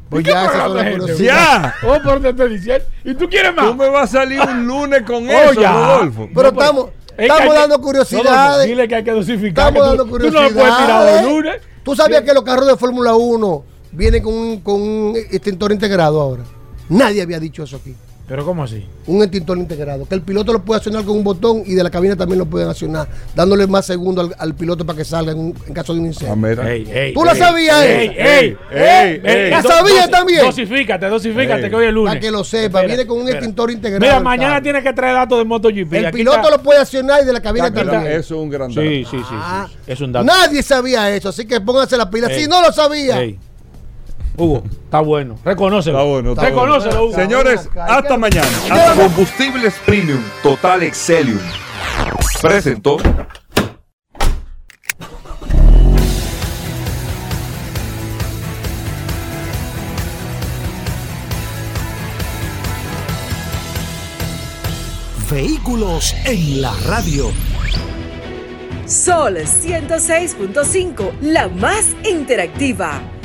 Speaker 13: Pues
Speaker 3: ¿Y qué
Speaker 13: ya, esas son
Speaker 3: es
Speaker 13: curiosidades.
Speaker 2: ¡Ya!
Speaker 3: Oh, pero te estoy diciendo. ¿Y tú quieres más?
Speaker 2: Tú me vas a salir un lunes con
Speaker 3: Oh,
Speaker 2: eso,
Speaker 3: ya.
Speaker 2: Rodolfo.
Speaker 13: Pero
Speaker 3: No, pues,
Speaker 13: estamos.
Speaker 3: que
Speaker 13: Estamos
Speaker 3: que-
Speaker 13: dando
Speaker 3: No,
Speaker 13: curiosidades.
Speaker 3: dile que hay que dosificar.
Speaker 13: Estamos
Speaker 3: que
Speaker 13: dando
Speaker 3: tú, tú no me puedes tirar
Speaker 13: curiosidades.
Speaker 3: los lunes.
Speaker 13: ¿Tú sabías que los carros de Fórmula 1 vienen con un, con un extintor integrado ahora? Nadie había dicho eso aquí.
Speaker 3: Pero ¿cómo así?
Speaker 13: Un extintor integrado. Que el piloto lo puede accionar con un botón y de la cabina también lo pueden accionar, dándole más segundos al, al piloto para que salga en, un- en caso de un incendio.
Speaker 2: Ah, mira.
Speaker 3: Ey, ey,
Speaker 13: ¿Tú lo
Speaker 3: ey,
Speaker 13: sabías
Speaker 3: ey,
Speaker 13: eso?
Speaker 3: ey,
Speaker 2: ey, ey.
Speaker 13: ¿La sabías también?
Speaker 3: Dosifícate, dosifícate, que hoy es lunes.
Speaker 13: Para que lo sepa,
Speaker 3: Espera,
Speaker 13: viene con un
Speaker 3: espera.
Speaker 13: extintor integrado.
Speaker 3: Mira, mañana tienes que traer datos de MotoGP.
Speaker 13: El piloto
Speaker 3: está-
Speaker 13: lo puede accionar y de la cabina también.
Speaker 2: Eso es un gran dato.
Speaker 3: Sí, sí, sí, sí.
Speaker 13: Ah.
Speaker 3: Es un dato.
Speaker 13: Nadie sabía eso, así que pónganse la pila. Si no lo sabía.
Speaker 3: Hugo, está bueno. Reconócelo.
Speaker 2: Está bueno, está
Speaker 3: Reconócelo, Hugo.
Speaker 2: Señores, hasta mañana.
Speaker 14: Hasta Combustibles Premium Total Excelium. Presentó.
Speaker 1: Vehículos en la radio.
Speaker 15: Sol 106.5, la más interactiva.